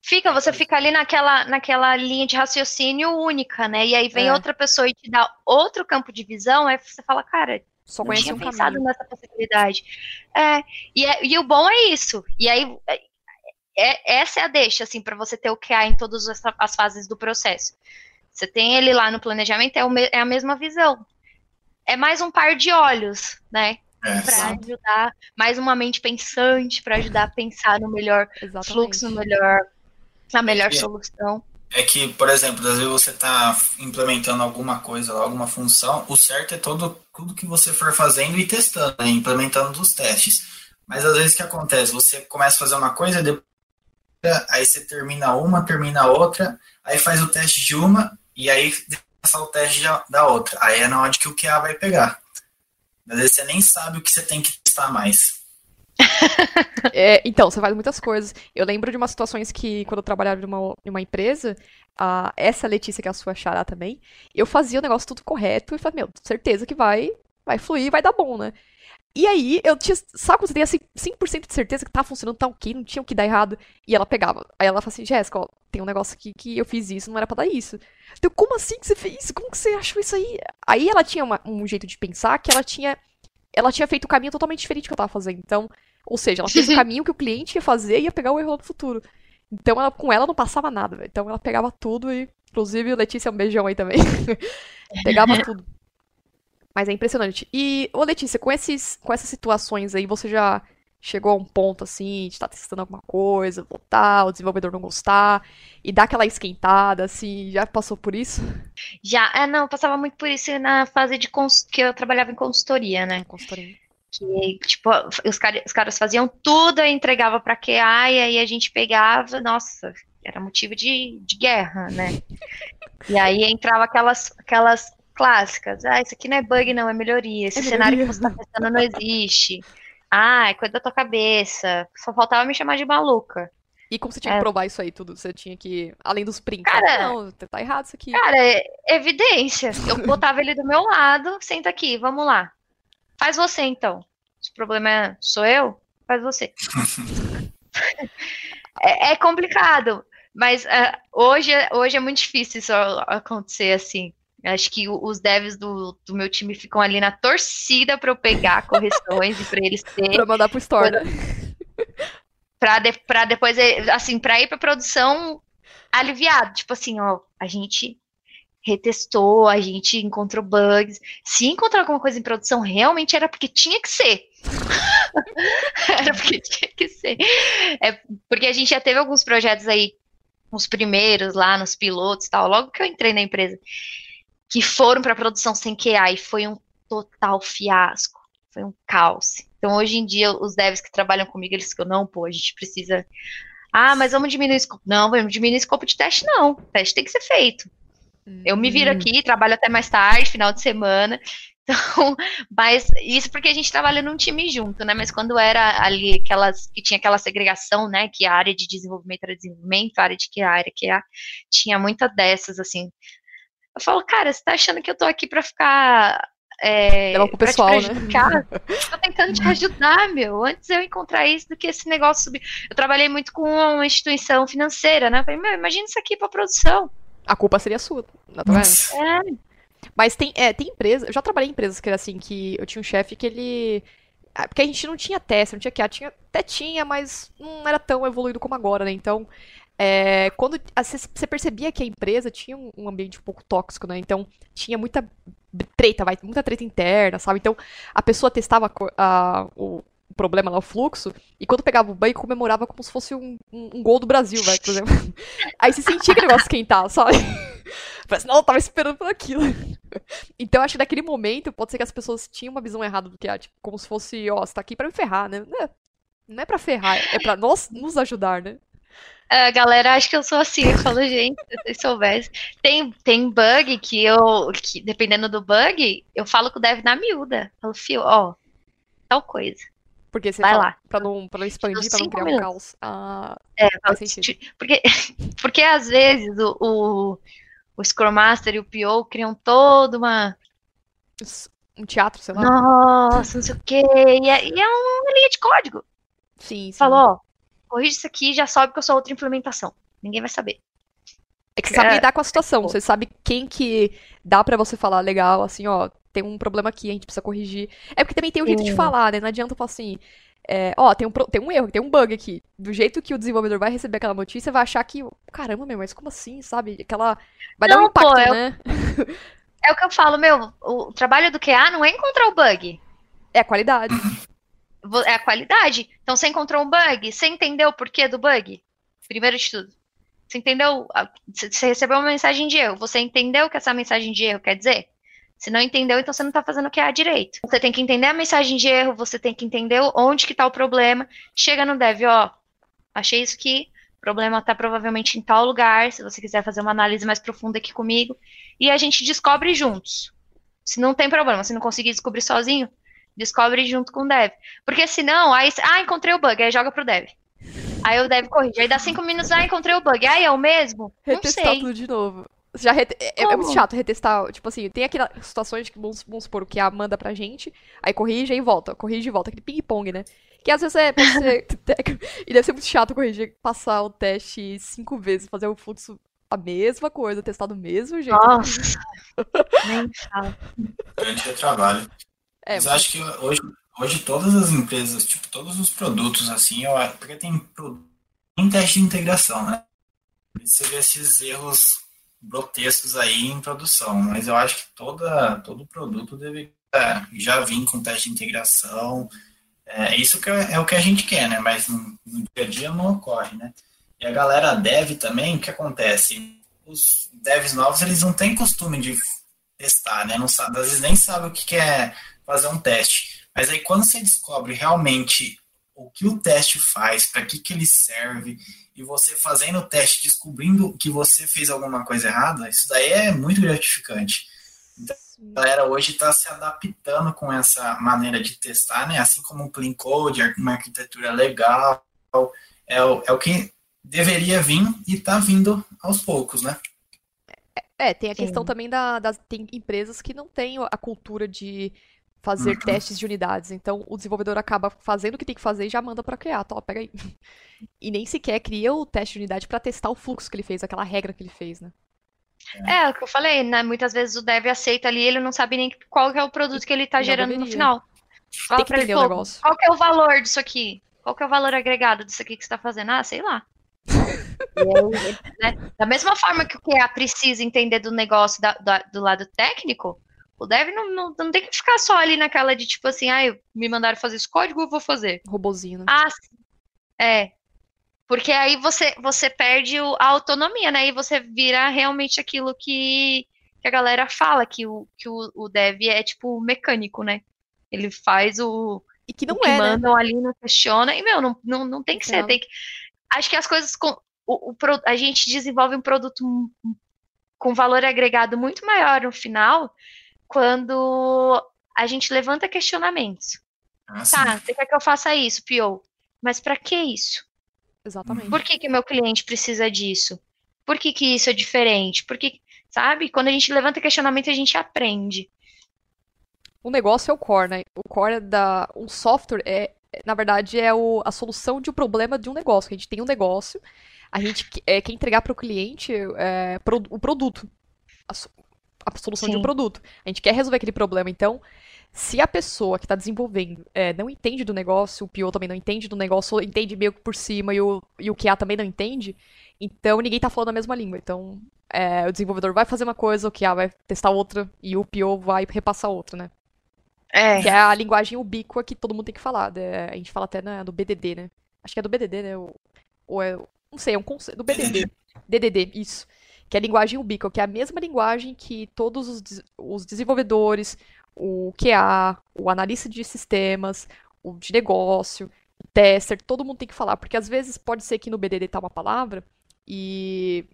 Fica, você fica ali naquela, naquela linha de raciocínio única, né? E aí vem é. outra pessoa e te dá outro campo de visão, aí você fala, cara, só não tinha um pensado caminho. nessa possibilidade. É, e, é, e o bom é isso. E aí é, essa é a deixa, assim, para você ter o QA em todas as, as, fases do processo. Você tem ele lá no planejamento, é, o, é a mesma visão. É mais um par de olhos, né? É, para ajudar, mais uma mente pensante para ajudar a pensar no melhor Exatamente. fluxo, no melhor, na melhor é, solução. É que, por exemplo, às vezes você está implementando alguma coisa, alguma função, o certo é todo, tudo que você for fazendo e testando, né? implementando os testes. Mas às vezes o que acontece? Você começa a fazer uma coisa, depois aí você termina uma, termina outra, aí faz o teste de uma, e aí passa o teste da outra. Aí é na hora que o QA vai pegar. Às vezes você nem sabe o que você tem que testar mais. é, então, você faz muitas coisas. Eu lembro de umas situações que, quando eu trabalhava em uma, em uma empresa, a, essa Letícia, que é a sua xará também, eu fazia o negócio tudo correto e falei, meu, certeza que vai, vai fluir, vai dar bom, né? E aí, eu tinha. Sabe quando você tem assim, 100% de certeza que tá funcionando, tá ok, não tinha o que dar errado. E ela pegava. Aí ela fala assim: Jéssica, ó, tem um negócio aqui que eu fiz isso, não era pra dar isso. Então, como assim que você fez? Como que você achou isso aí? Aí ela tinha uma- um jeito de pensar que ela tinha. Ela tinha feito o caminho totalmente diferente do que eu tava fazendo. Então, ou seja, ela fez o caminho que o cliente ia fazer e ia pegar o erro lá no futuro. Então, ela, com ela não passava nada, velho. Então, ela pegava tudo e. Inclusive, Letícia, um beijão aí também. pegava tudo. Mas é impressionante. E, ô Letícia, com, esses, com essas situações aí, você já chegou a um ponto assim, de estar testando alguma coisa, voltar, o desenvolvedor não gostar, e dar aquela esquentada, assim, já passou por isso? Já, é, não, eu passava muito por isso na fase de cons- que eu trabalhava em consultoria, né? Consultoria. Que, tipo, os, cara- os caras faziam tudo, eu entregava pra QA, e aí a gente pegava, nossa, era motivo de, de guerra, né? E aí entrava aquelas, aquelas clássicas, ah, isso aqui não é bug, não, é melhoria. Esse É cenário que melhoria. você tá testando não existe. Ah, é coisa da tua cabeça. Só faltava me chamar de maluca. E como você tinha É. que provar isso aí tudo? Você tinha que, além dos prints, Cara- não, tá errado isso aqui. Cara, é evidência. Eu botava ele do meu lado, senta aqui, vamos lá. Faz você então. Se o problema é sou eu, faz você. É, é complicado, mas é, hoje, é- hoje é muito difícil isso acontecer assim. Acho que os devs do, do meu time ficam ali na torcida para eu pegar correções e para eles terem. Pra mandar pro store, né? Pra, de, pra depois, eh, assim, pra ir pra produção aliviado. Tipo assim, ó, a gente retestou, a gente encontrou bugs. Se encontrar alguma coisa em produção, realmente era porque tinha que ser. Era porque tinha que ser. É, porque a gente já teve alguns projetos aí, os primeiros lá, nos pilotos e tal, logo que eu entrei na empresa, que foram pra produção sem QA e foi um total fiasco. Foi um caos. Então, hoje em dia, os devs que trabalham comigo, eles ficam, não, pô, a gente precisa. Ah, mas vamos diminuir o escopo. Não, vamos diminuir o escopo de teste, não. O teste tem que ser feito. Eu me viro aqui, trabalho até mais tarde, final de semana. Então, mas isso porque a gente trabalha num time junto, né? Mas quando era ali aquelas que tinha aquela segregação, né? Que a área de desenvolvimento era desenvolvimento, a área de que a área que a tinha muita dessas assim. Eu falo, cara, você tá achando que eu tô aqui pra ficar é, Leva pro pra te pessoal, né? Tô tentando te ajudar, meu. Antes eu encontrar isso do que esse negócio subir. Eu trabalhei muito com uma instituição financeira, né? Eu falei, meu, imagina isso aqui pra produção. A culpa seria sua, tá vendo? Nossa. É, Mas tem, é, tem empresa. Eu já trabalhei em empresas que era assim, que eu tinha um chefe que ele. ah, Porque a gente não tinha teste, não tinha QA, tinha, até tinha, mas não era tão evoluído como agora, né? Então, é, quando ah, você você percebia que a empresa tinha um, ambiente um pouco tóxico, né? Então, tinha muita treta, vai, muita treta interna, sabe? Então, a pessoa testava a a- o problema lá, o fluxo, e quando pegava o banho, comemorava como se fosse um, um, um gol do Brasil, vai, por exemplo. Aí você sentia aquele negócio esquentar, sabe? Parece, não, eu tava esperando por aquilo. Então, acho que naquele momento, pode ser que as pessoas tinham uma visão errada do que é, tipo, como se fosse, ó, você tá aqui pra me ferrar, né? Não é, não é pra ferrar, é pra nós nos ajudar, né? A galera acha que eu sou assim. Eu falo, gente, se vocês soubessem. Tem, tem bug que eu, que, dependendo do bug, eu falo com o dev na miúda. Eu falo, fio, ó, tal coisa. Porque você Vai fala, lá. pra não, pra não expandir, pra não criar um minutos. caos. Ah, É, faz sentido. porque, porque às vezes o, o, o Scrum Master e o PO criam toda uma. Um teatro, sei lá. Nossa, não sei o quê. E é, e é uma linha de código. Sim, sim. Falou, ó, corrige isso aqui e já sobe que eu sou outra implementação. Ninguém vai saber. É que você sabe É, lidar com a situação. Você sabe quem que dá pra você falar legal, assim, ó, tem um problema aqui, a gente precisa corrigir. É porque também tem um jeito de falar, né? Não adianta eu falar assim, é, ó, tem um, tem um erro, tem um bug aqui. Do jeito que o desenvolvedor vai receber aquela notícia, vai achar que, caramba, meu, mas como assim, sabe? Aquela. Vai dar um Não, pô, impacto, eu- né? É o que eu falo, meu, o trabalho do QA não é encontrar o bug. É a qualidade. É a qualidade. Então, você encontrou um bug, você entendeu o porquê do bug? Primeiro de tudo. Você entendeu? você recebeu uma mensagem de erro. Você entendeu o que essa mensagem de erro quer dizer? Se não entendeu, então você não está fazendo o que é direito. Você tem que entender a mensagem de erro, você tem que entender onde que está o problema. Chega no dev, ó, achei isso aqui, o problema está provavelmente em tal lugar, se você quiser fazer uma análise mais profunda aqui comigo, e a gente descobre juntos. Se não tem problema, se não conseguir descobrir sozinho, descobre junto com o dev. Porque senão, aí, ah, encontrei o bug, aí joga pro dev. Aí o dev corrige. Aí dá cinco minutos, ah, encontrei o bug. Ah, é o mesmo? Não Retestar sei. tudo de novo. Já rete... é, é, muito chato retestar. Tipo assim, tem aquelas situações que, vamos, vamos supor, que a manda pra gente, aí corrige e volta, corrige e volta. Aquele ping-pong, né? Que às vezes é. Pode ser, e deve ser muito chato corrigir, passar o teste cinco vezes, fazer o fluxo a mesma coisa, testar do mesmo jeito. Nossa. Nem fala. Grande retrabalho. É, Mas eu acho que hoje, hoje todas as empresas, tipo, todos os produtos, assim, eu, porque tem, tem teste de integração, né? Você vê esses erros grotescos aí em produção, mas eu acho que toda, todo produto deve é, já vir com teste de integração. É isso que é, é o que a gente quer, né? Mas no, no dia a dia não ocorre, né? E a galera dev também, o que acontece? Os devs novos, eles não têm costume de testar, né? Não sabe, às vezes nem sabe o que que é fazer um teste. Mas aí quando você descobre realmente o que o teste faz, para que, que ele serve, e você fazendo o teste, descobrindo que você fez alguma coisa errada, isso daí é muito gratificante. A galera hoje está se adaptando com essa maneira de testar, né? Assim como o Clean Code, uma arquitetura legal, é o, é o que deveria vir e está vindo aos poucos, né? É, tem a questão Sim. também da, das tem empresas que não têm a cultura de fazer Uhum. testes de unidades. Então, o desenvolvedor acaba fazendo o que tem que fazer e já manda pra criar. Tá, ó, pega aí. E nem sequer cria o teste de unidade pra testar o fluxo que ele fez, aquela regra que ele fez, né? É, o que eu falei, né? Muitas vezes o dev aceita ali, ele não sabe nem qual que é o produto que ele tá Não gerando no deveria. final. Fala Tem que pra ele, o negócio. qual que é o valor disso aqui? Qual que é o valor agregado disso aqui que você tá fazendo? Ah, sei lá. Né? Da mesma forma que o QA precisa entender do negócio da- da- do lado técnico, o dev não, não, não tem que ficar só ali naquela de tipo assim, ah, me mandaram fazer esse código, eu vou fazer. Robozinho, né? Ah, sim. é. Porque aí você, você perde o- a autonomia, né? E você vira realmente aquilo que, que a galera fala, que o, que o, o dev é tipo mecânico, né? Ele faz o, E que o não que é, né? mandam ali, não questiona. E, meu, não, não, não tem que ser. Tem que... Acho que as coisas com. O, o a gente desenvolve um produto com valor agregado muito maior no final quando a gente levanta questionamentos. Assim, Tá, você quer que eu faça isso, Pio? Mas pra que isso? Exatamente. Por que que meu cliente precisa disso? Por que que isso é diferente? Por que, sabe? Quando a gente levanta questionamento, a gente aprende. O negócio é o core, né? O core é da. Um software é, na verdade, é o, a solução de um problema de um negócio. Que a gente tem um negócio, a gente que- é, quer entregar para o cliente é, pro- o produto. A, so- a solução de um Sim. produto. A gente quer resolver aquele problema. Então, se a pessoa que está desenvolvendo é, não entende do negócio, o PO também não entende do negócio, ou entende meio que por cima e o, e o QA também não entende, então ninguém tá falando a mesma língua. Então, é, o desenvolvedor vai fazer uma coisa, o QA vai testar outra e o PO vai repassar outra, né? É. Que é a linguagem ubíqua que todo mundo tem que falar. né? A gente fala até na, do BDD, né? Acho que é do BDD, né? Ou, ou é. Não sei, é um conceito. Do BDD. DDD, isso. Que é a linguagem ubíqua, que é a mesma linguagem que todos os, os desenvolvedores, o QA, o analista de sistemas, o de negócio, o tester, todo mundo tem que falar. Porque às vezes pode ser que no BDD tá uma palavra e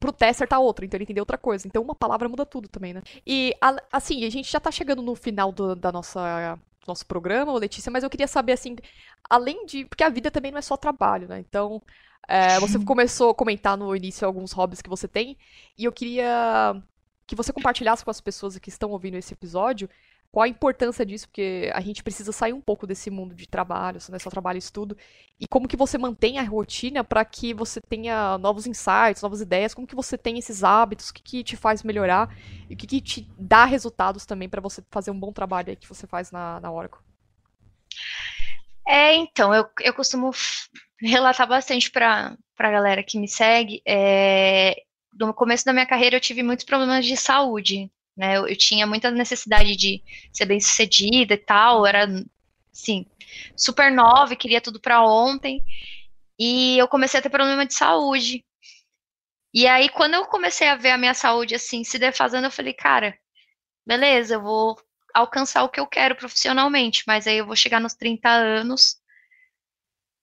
pro tester tá outra, então ele entendeu outra coisa. Então uma palavra muda tudo também, né? E assim, a gente já tá chegando no final do, da nossa nosso programa, Letícia, mas eu queria saber assim, além de, porque a vida também não é só trabalho, né? Então, é, você começou a comentar no início alguns hobbies que você tem, e eu queria que você compartilhasse com as pessoas que estão ouvindo esse episódio qual a importância disso, porque a gente precisa sair um pouco desse mundo de trabalho, não é só trabalho e estudo, e como que você mantém a rotina para que você tenha novos insights, novas ideias, como que você tem esses hábitos, o que, que te faz melhorar e o que, que te dá resultados também para você fazer um bom trabalho aí que você faz na, na Oracle. É, então, eu, eu costumo relatar bastante para a galera que me segue. É, no começo da minha carreira, eu tive muitos problemas de saúde, né? Eu, eu tinha muita necessidade de ser bem-sucedida e tal, era, assim, super nova e queria tudo para ontem. E eu comecei a ter problema de saúde. E aí, quando eu comecei a ver a minha saúde, assim, se defasando, eu falei, cara, beleza, eu vou alcançar o que eu quero profissionalmente, mas aí eu vou chegar nos 30 anos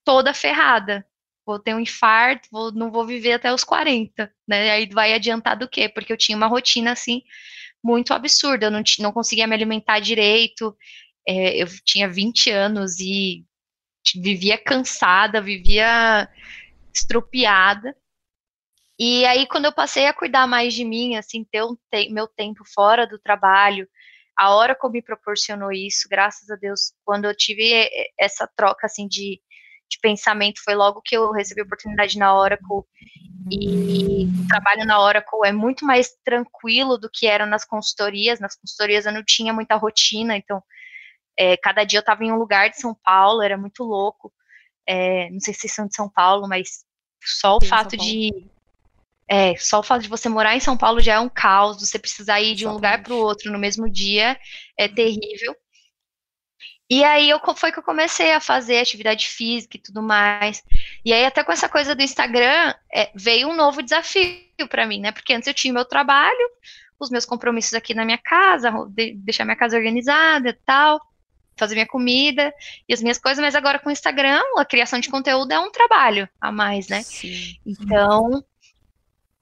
toda ferrada. Vou ter um infarto, vou- não vou viver até os 40, né? Aí vai adiantar do quê? Porque eu tinha uma rotina assim muito absurda, eu não, não conseguia me alimentar direito, é, eu tinha 20 anos e vivia cansada, vivia estropiada. E aí, quando eu passei a cuidar mais de mim, assim, ter um te meu tempo fora do trabalho, a hora como me proporcionou isso, graças a Deus, quando eu tive essa troca, assim, de, de pensamento, foi logo que eu recebi a oportunidade na Oracle, e o trabalho na Oracle é muito mais tranquilo do que era nas consultorias, nas consultorias eu não tinha muita rotina, então, é, cada dia eu estava em um lugar de São Paulo, era muito louco, é, não sei se são de São Paulo, mas só o Sim, fato de é, só o fato de você morar em São Paulo já é um caos, você precisar ir de um lugar para o outro no mesmo dia é terrível. E aí eu, foi que eu comecei a fazer atividade física e tudo mais. E aí até com essa coisa do Instagram é, veio um novo desafio para mim, né? Porque antes eu tinha meu trabalho, os meus compromissos aqui na minha casa, de, deixar minha casa organizada e tal, fazer minha comida e as minhas coisas, mas agora com o Instagram, a criação de conteúdo é um trabalho a mais, né? Sim. Então,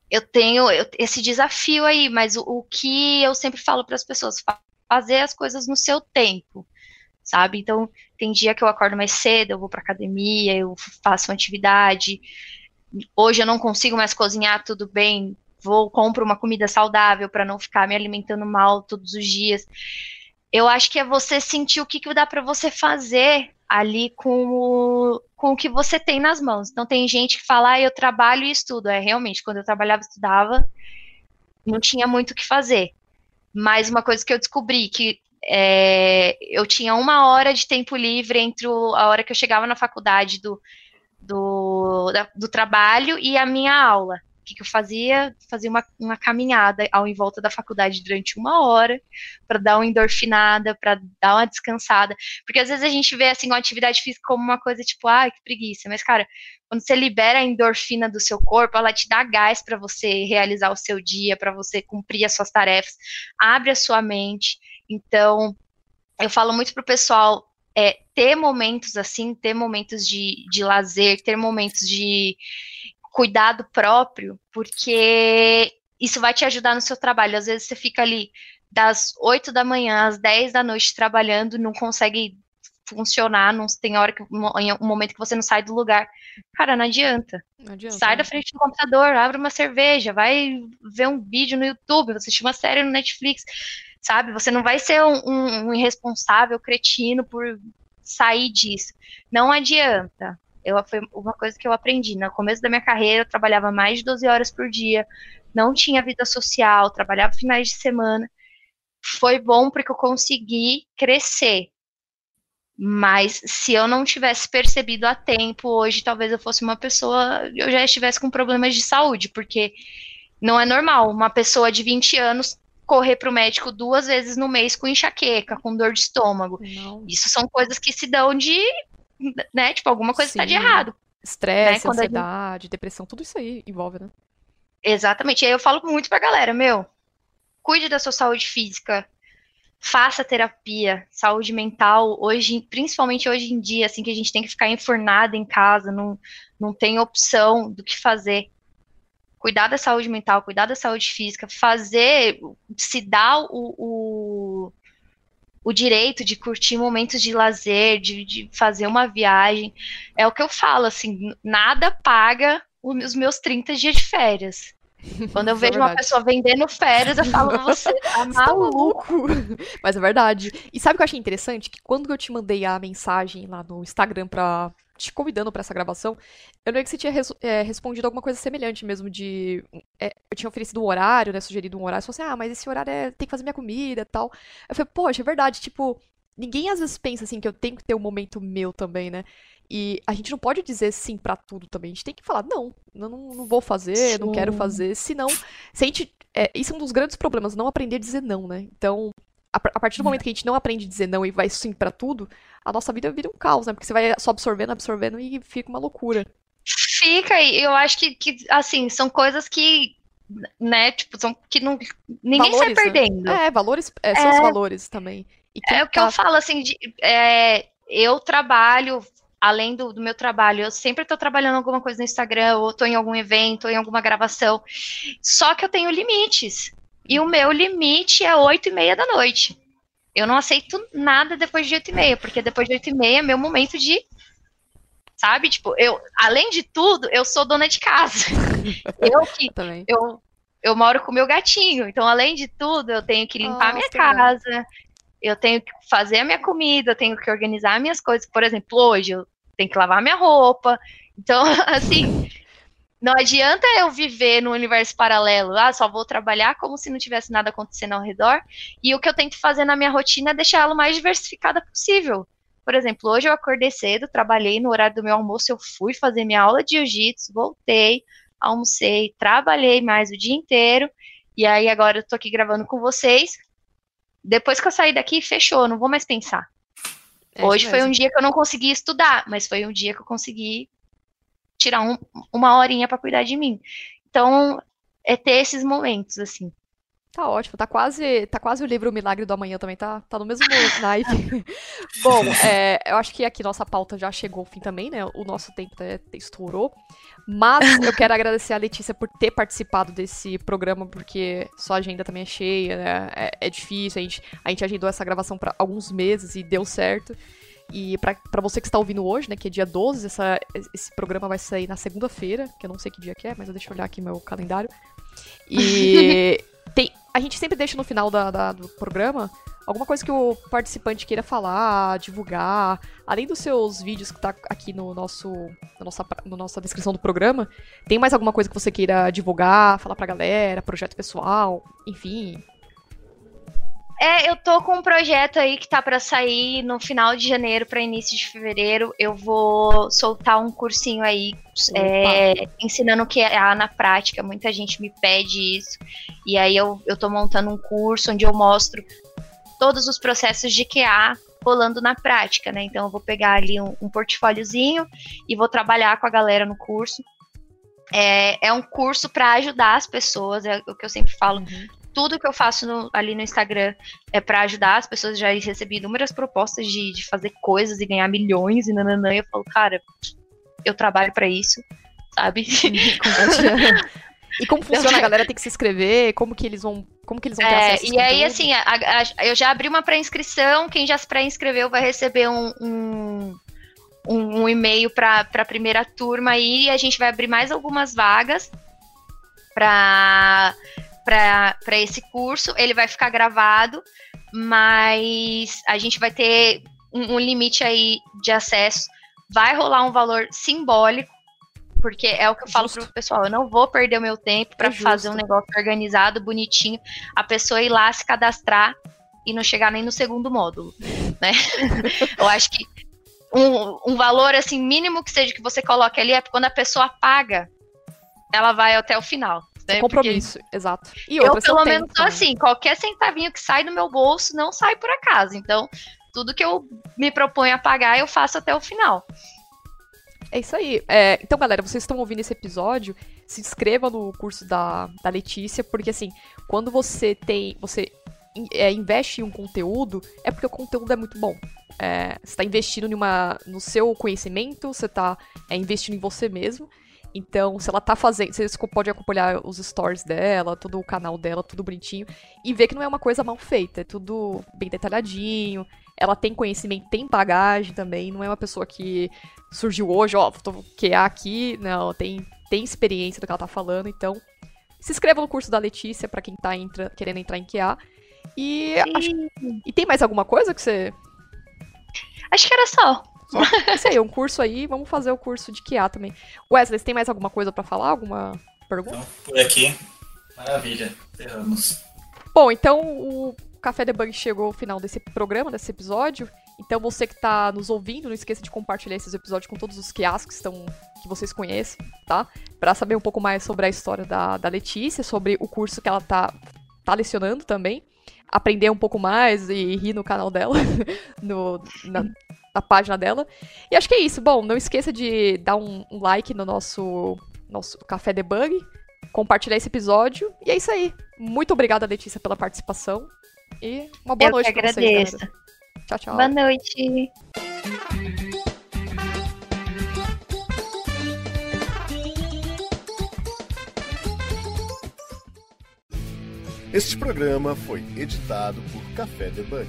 eu tenho esse desafio aí, mas o, o que eu sempre falo para as pessoas, fazer as coisas no seu tempo, sabe? Então, tem dia que eu acordo mais cedo, eu vou para academia, eu faço uma atividade. Hoje eu não consigo mais cozinhar, tudo bem, vou compro uma comida saudável para não ficar me alimentando mal todos os dias. Eu acho que é você sentir o que, que dá para você fazer ali com o, com o que você tem nas mãos. Então tem gente que fala, ah, eu trabalho e estudo. É realmente, quando eu trabalhava e estudava, não tinha muito o que fazer. Mas uma coisa que eu descobri que é, eu tinha uma hora de tempo livre entre o, a hora que eu chegava na faculdade do, do, da, do trabalho e a minha aula que, que eu fazia? Fazia uma, uma caminhada ao em volta da faculdade durante uma hora, para dar uma endorfinada, para dar uma descansada. Porque às vezes a gente vê assim, uma atividade física como uma coisa tipo, ai, que preguiça. Mas, cara, quando você libera a endorfina do seu corpo, ela te dá gás para você realizar o seu dia, para você cumprir as suas tarefas, abre a sua mente. Então, eu falo muito pro pessoal é, ter momentos assim, ter momentos de, de lazer, ter momentos de, cuidado próprio, porque isso vai te ajudar no seu trabalho. Às vezes você fica ali das 8 da manhã às 10 da noite trabalhando, não consegue funcionar, não tem hora que um momento que você não sai do lugar. Cara, não adianta. Não adianta sai né? da frente do computador, abre uma cerveja, vai ver um vídeo no YouTube, você assistir uma série no Netflix, sabe? Você não vai ser um, um, um irresponsável cretino por sair disso. Não adianta. Eu, foi uma coisa que eu aprendi. No começo da minha carreira, eu trabalhava mais de 12 horas por dia, não tinha vida social, trabalhava finais de semana. Foi bom porque eu consegui crescer. Mas se eu não tivesse percebido a tempo, hoje talvez eu fosse uma pessoa, eu já estivesse com problemas de saúde, porque não é normal uma pessoa de 20 anos correr para o médico duas vezes no mês com enxaqueca, com dor de estômago. Não. Isso são coisas que se dão de né? Tipo, alguma coisa está de errado. Estresse, né? ansiedade, gente... depressão, tudo isso aí envolve, né? Exatamente. E aí eu falo muito pra galera, meu, cuide da sua saúde física, faça terapia, saúde mental, hoje, principalmente hoje em dia, assim, que a gente tem que ficar enfurnado em casa, não, não tem opção do que fazer. Cuidar da saúde mental, cuidar da saúde física, fazer, se dar o, o o direito de curtir momentos de lazer, de, de fazer uma viagem. É o que eu falo, assim, nada paga os meus 30 dias de férias. Quando eu é vejo uma pessoa vendendo férias, eu falo, você tá, tá maluco. Mas é verdade. E sabe o que eu achei interessante? Que quando eu te mandei a mensagem lá no Instagram pra te convidando para essa gravação, eu lembro que você tinha res, é, respondido alguma coisa semelhante mesmo de. É, eu tinha oferecido um horário, né? Sugerido um horário. Você falou assim, ah, mas esse horário é, tem que fazer minha comida e tal. Eu falei, poxa, é verdade, tipo, ninguém às vezes pensa assim que eu tenho que ter um momento meu também, né? E a gente não pode dizer sim para tudo também. A gente tem que falar, não, eu não, não vou fazer, sim. não quero fazer. Senão, se a gente. É, isso é um dos grandes problemas, não aprender a dizer não, né? Então, a, a partir do momento que a gente não aprende a dizer não e vai sim para tudo, a nossa vida vira um caos, né? Porque você vai só absorvendo, absorvendo e fica uma loucura. Fica, e eu acho que, que, assim, são coisas que, né, tipo, são que não, ninguém valores, sai né? perdendo. Né? É, valores, é, são é, os valores também. é o que tá... eu falo, assim, de, é, eu trabalho, além do, do, meu trabalho, eu sempre estou trabalhando alguma coisa no Instagram, ou estou em algum evento, ou em alguma gravação, só que eu tenho limites. E o meu limite é oito e meia da noite. Eu não aceito nada depois de oito e meia, porque depois de oito e meia é meu momento de sabe? Tipo, eu, além de tudo, eu sou dona de casa. eu que Também. eu, eu moro com meu gatinho, então além de tudo, eu tenho que limpar a minha legal. casa, eu tenho que fazer a minha comida, eu tenho que organizar minhas coisas. Por exemplo, hoje eu tenho que lavar minha roupa. Então, assim, não adianta eu viver no universo paralelo, ah, só vou trabalhar como se não tivesse nada acontecendo ao redor. E o que eu tento fazer na minha rotina é deixar ela o mais diversificada possível. Por exemplo, hoje eu acordei cedo, trabalhei no horário do meu almoço, eu fui fazer minha aula de jiu-jitsu, voltei, almocei, trabalhei mais o dia inteiro, e aí agora eu tô aqui gravando com vocês. Depois que eu sair daqui, fechou, não vou mais pensar. É Hoje foi um dia que eu não consegui estudar, mas foi um dia que eu consegui tirar um- uma horinha pra cuidar de mim. Então, é ter esses momentos, assim. Tá ótimo, tá quase, tá quase o livro O Milagre do Amanhã também, tá, tá no mesmo naipe. Bom, é, eu acho que aqui nossa pauta já chegou ao fim também, né? O nosso tempo até estourou. Mas eu quero agradecer a Letícia por ter participado desse programa, porque sua agenda também é cheia, né? É, é difícil, a gente, a gente agendou essa gravação para alguns meses e deu certo. E pra você que está ouvindo hoje, né, que é dia 12, essa, esse programa vai sair na segunda-feira, que eu não sei que dia que é, mas eu deixo eu olhar aqui meu calendário. E tem, a gente sempre deixa no final da- da- do programa alguma coisa que o participante queira falar, divulgar. Além dos seus vídeos que tá aqui no nosso, na, nossa, na nossa descrição do programa, tem mais alguma coisa que você queira divulgar, falar pra galera, projeto pessoal, enfim. É, eu tô com um projeto aí que tá pra sair no final de janeiro para início de fevereiro. Eu vou soltar um cursinho aí é, ensinando o que é na prática. Muita gente me pede isso. E aí eu, eu tô montando um curso onde eu mostro todos os processos de QA rolando na prática, né? Então eu vou pegar ali um, um portfóliozinho e vou trabalhar com a galera no curso. É, é um curso para ajudar as pessoas, é o que eu sempre falo tudo que eu faço no- ali no Instagram é pra ajudar as pessoas. Já recebi inúmeras propostas de, de fazer coisas e ganhar milhões e nananã. E eu falo, cara, eu trabalho pra isso, sabe? E como funciona? A galera tem que se inscrever? Como que eles vão, como que eles vão ter É, e aí, assim, a- a- eu já abri uma pré-inscrição. Quem já se pré-inscreveu vai receber um, um, um- um e-mail para a primeira turma aí. E a gente vai abrir mais algumas vagas para para esse curso. Ele vai ficar gravado, mas a gente vai ter um, um limite aí de acesso. Vai rolar um valor simbólico, porque é o que eu falo Justo. pro pessoal. Eu não vou perder o meu tempo para É fazer um negócio organizado, bonitinho, a pessoa ir lá se cadastrar e não chegar nem no segundo módulo, né? eu acho que um, um valor assim mínimo que seja que você coloque ali é quando a pessoa paga, ela vai até o final. Né? É compromisso, exato. E Eu, pelo menos, tô também. assim, qualquer centavinho que sai do meu bolso não sai por acaso. Então, tudo que eu me proponho a pagar, eu faço até o final. É isso aí. É, então, galera, vocês estão ouvindo esse episódio, se inscreva no curso da, da Letícia, porque assim, quando você tem. Você é, investe em um conteúdo, é porque o conteúdo é muito bom. É, você está investindo em uma, no seu conhecimento, você está investindo em você mesmo. Então, se ela tá fazendo. Você pode acompanhar os stories dela, todo o canal dela, tudo bonitinho. E ver que não é uma coisa mal feita. É tudo bem detalhadinho. Ela tem conhecimento, tem bagagem também. Não é uma pessoa que surgiu hoje, ó, tô QA aqui. Não, tem, tem experiência do que ela tá falando. Então, se inscreva no curso da Letícia pra quem tá entra- querendo entrar em QA. E, acho- e tem mais alguma coisa que você. Acho que era só. Isso aí, um curso aí. Vamos fazer o curso de QA também. Wesley, você tem mais alguma coisa pra falar? Alguma pergunta? Então, por aqui, maravilha. Ferramos. Bom, então o Café Debug chegou ao final desse programa, desse episódio. Então você que tá nos ouvindo, não esqueça de compartilhar esses episódios com todos os quiascos que estão que vocês conhecem, tá? Pra saber um pouco mais sobre a história da, da Letícia, sobre o curso que ela tá, tá lecionando também. Aprender um pouco mais e rir no canal dela, no, na, na página dela. E acho que é isso. Bom, não esqueça de dar um, um like no nosso, nosso Café Debug, compartilhar esse episódio. E é isso aí. Muito obrigada, Letícia, pela participação. E uma boa eu noite pra vocês, agradeço. galera. Tchau, tchau. Boa noite. Este programa foi editado por Café Debug.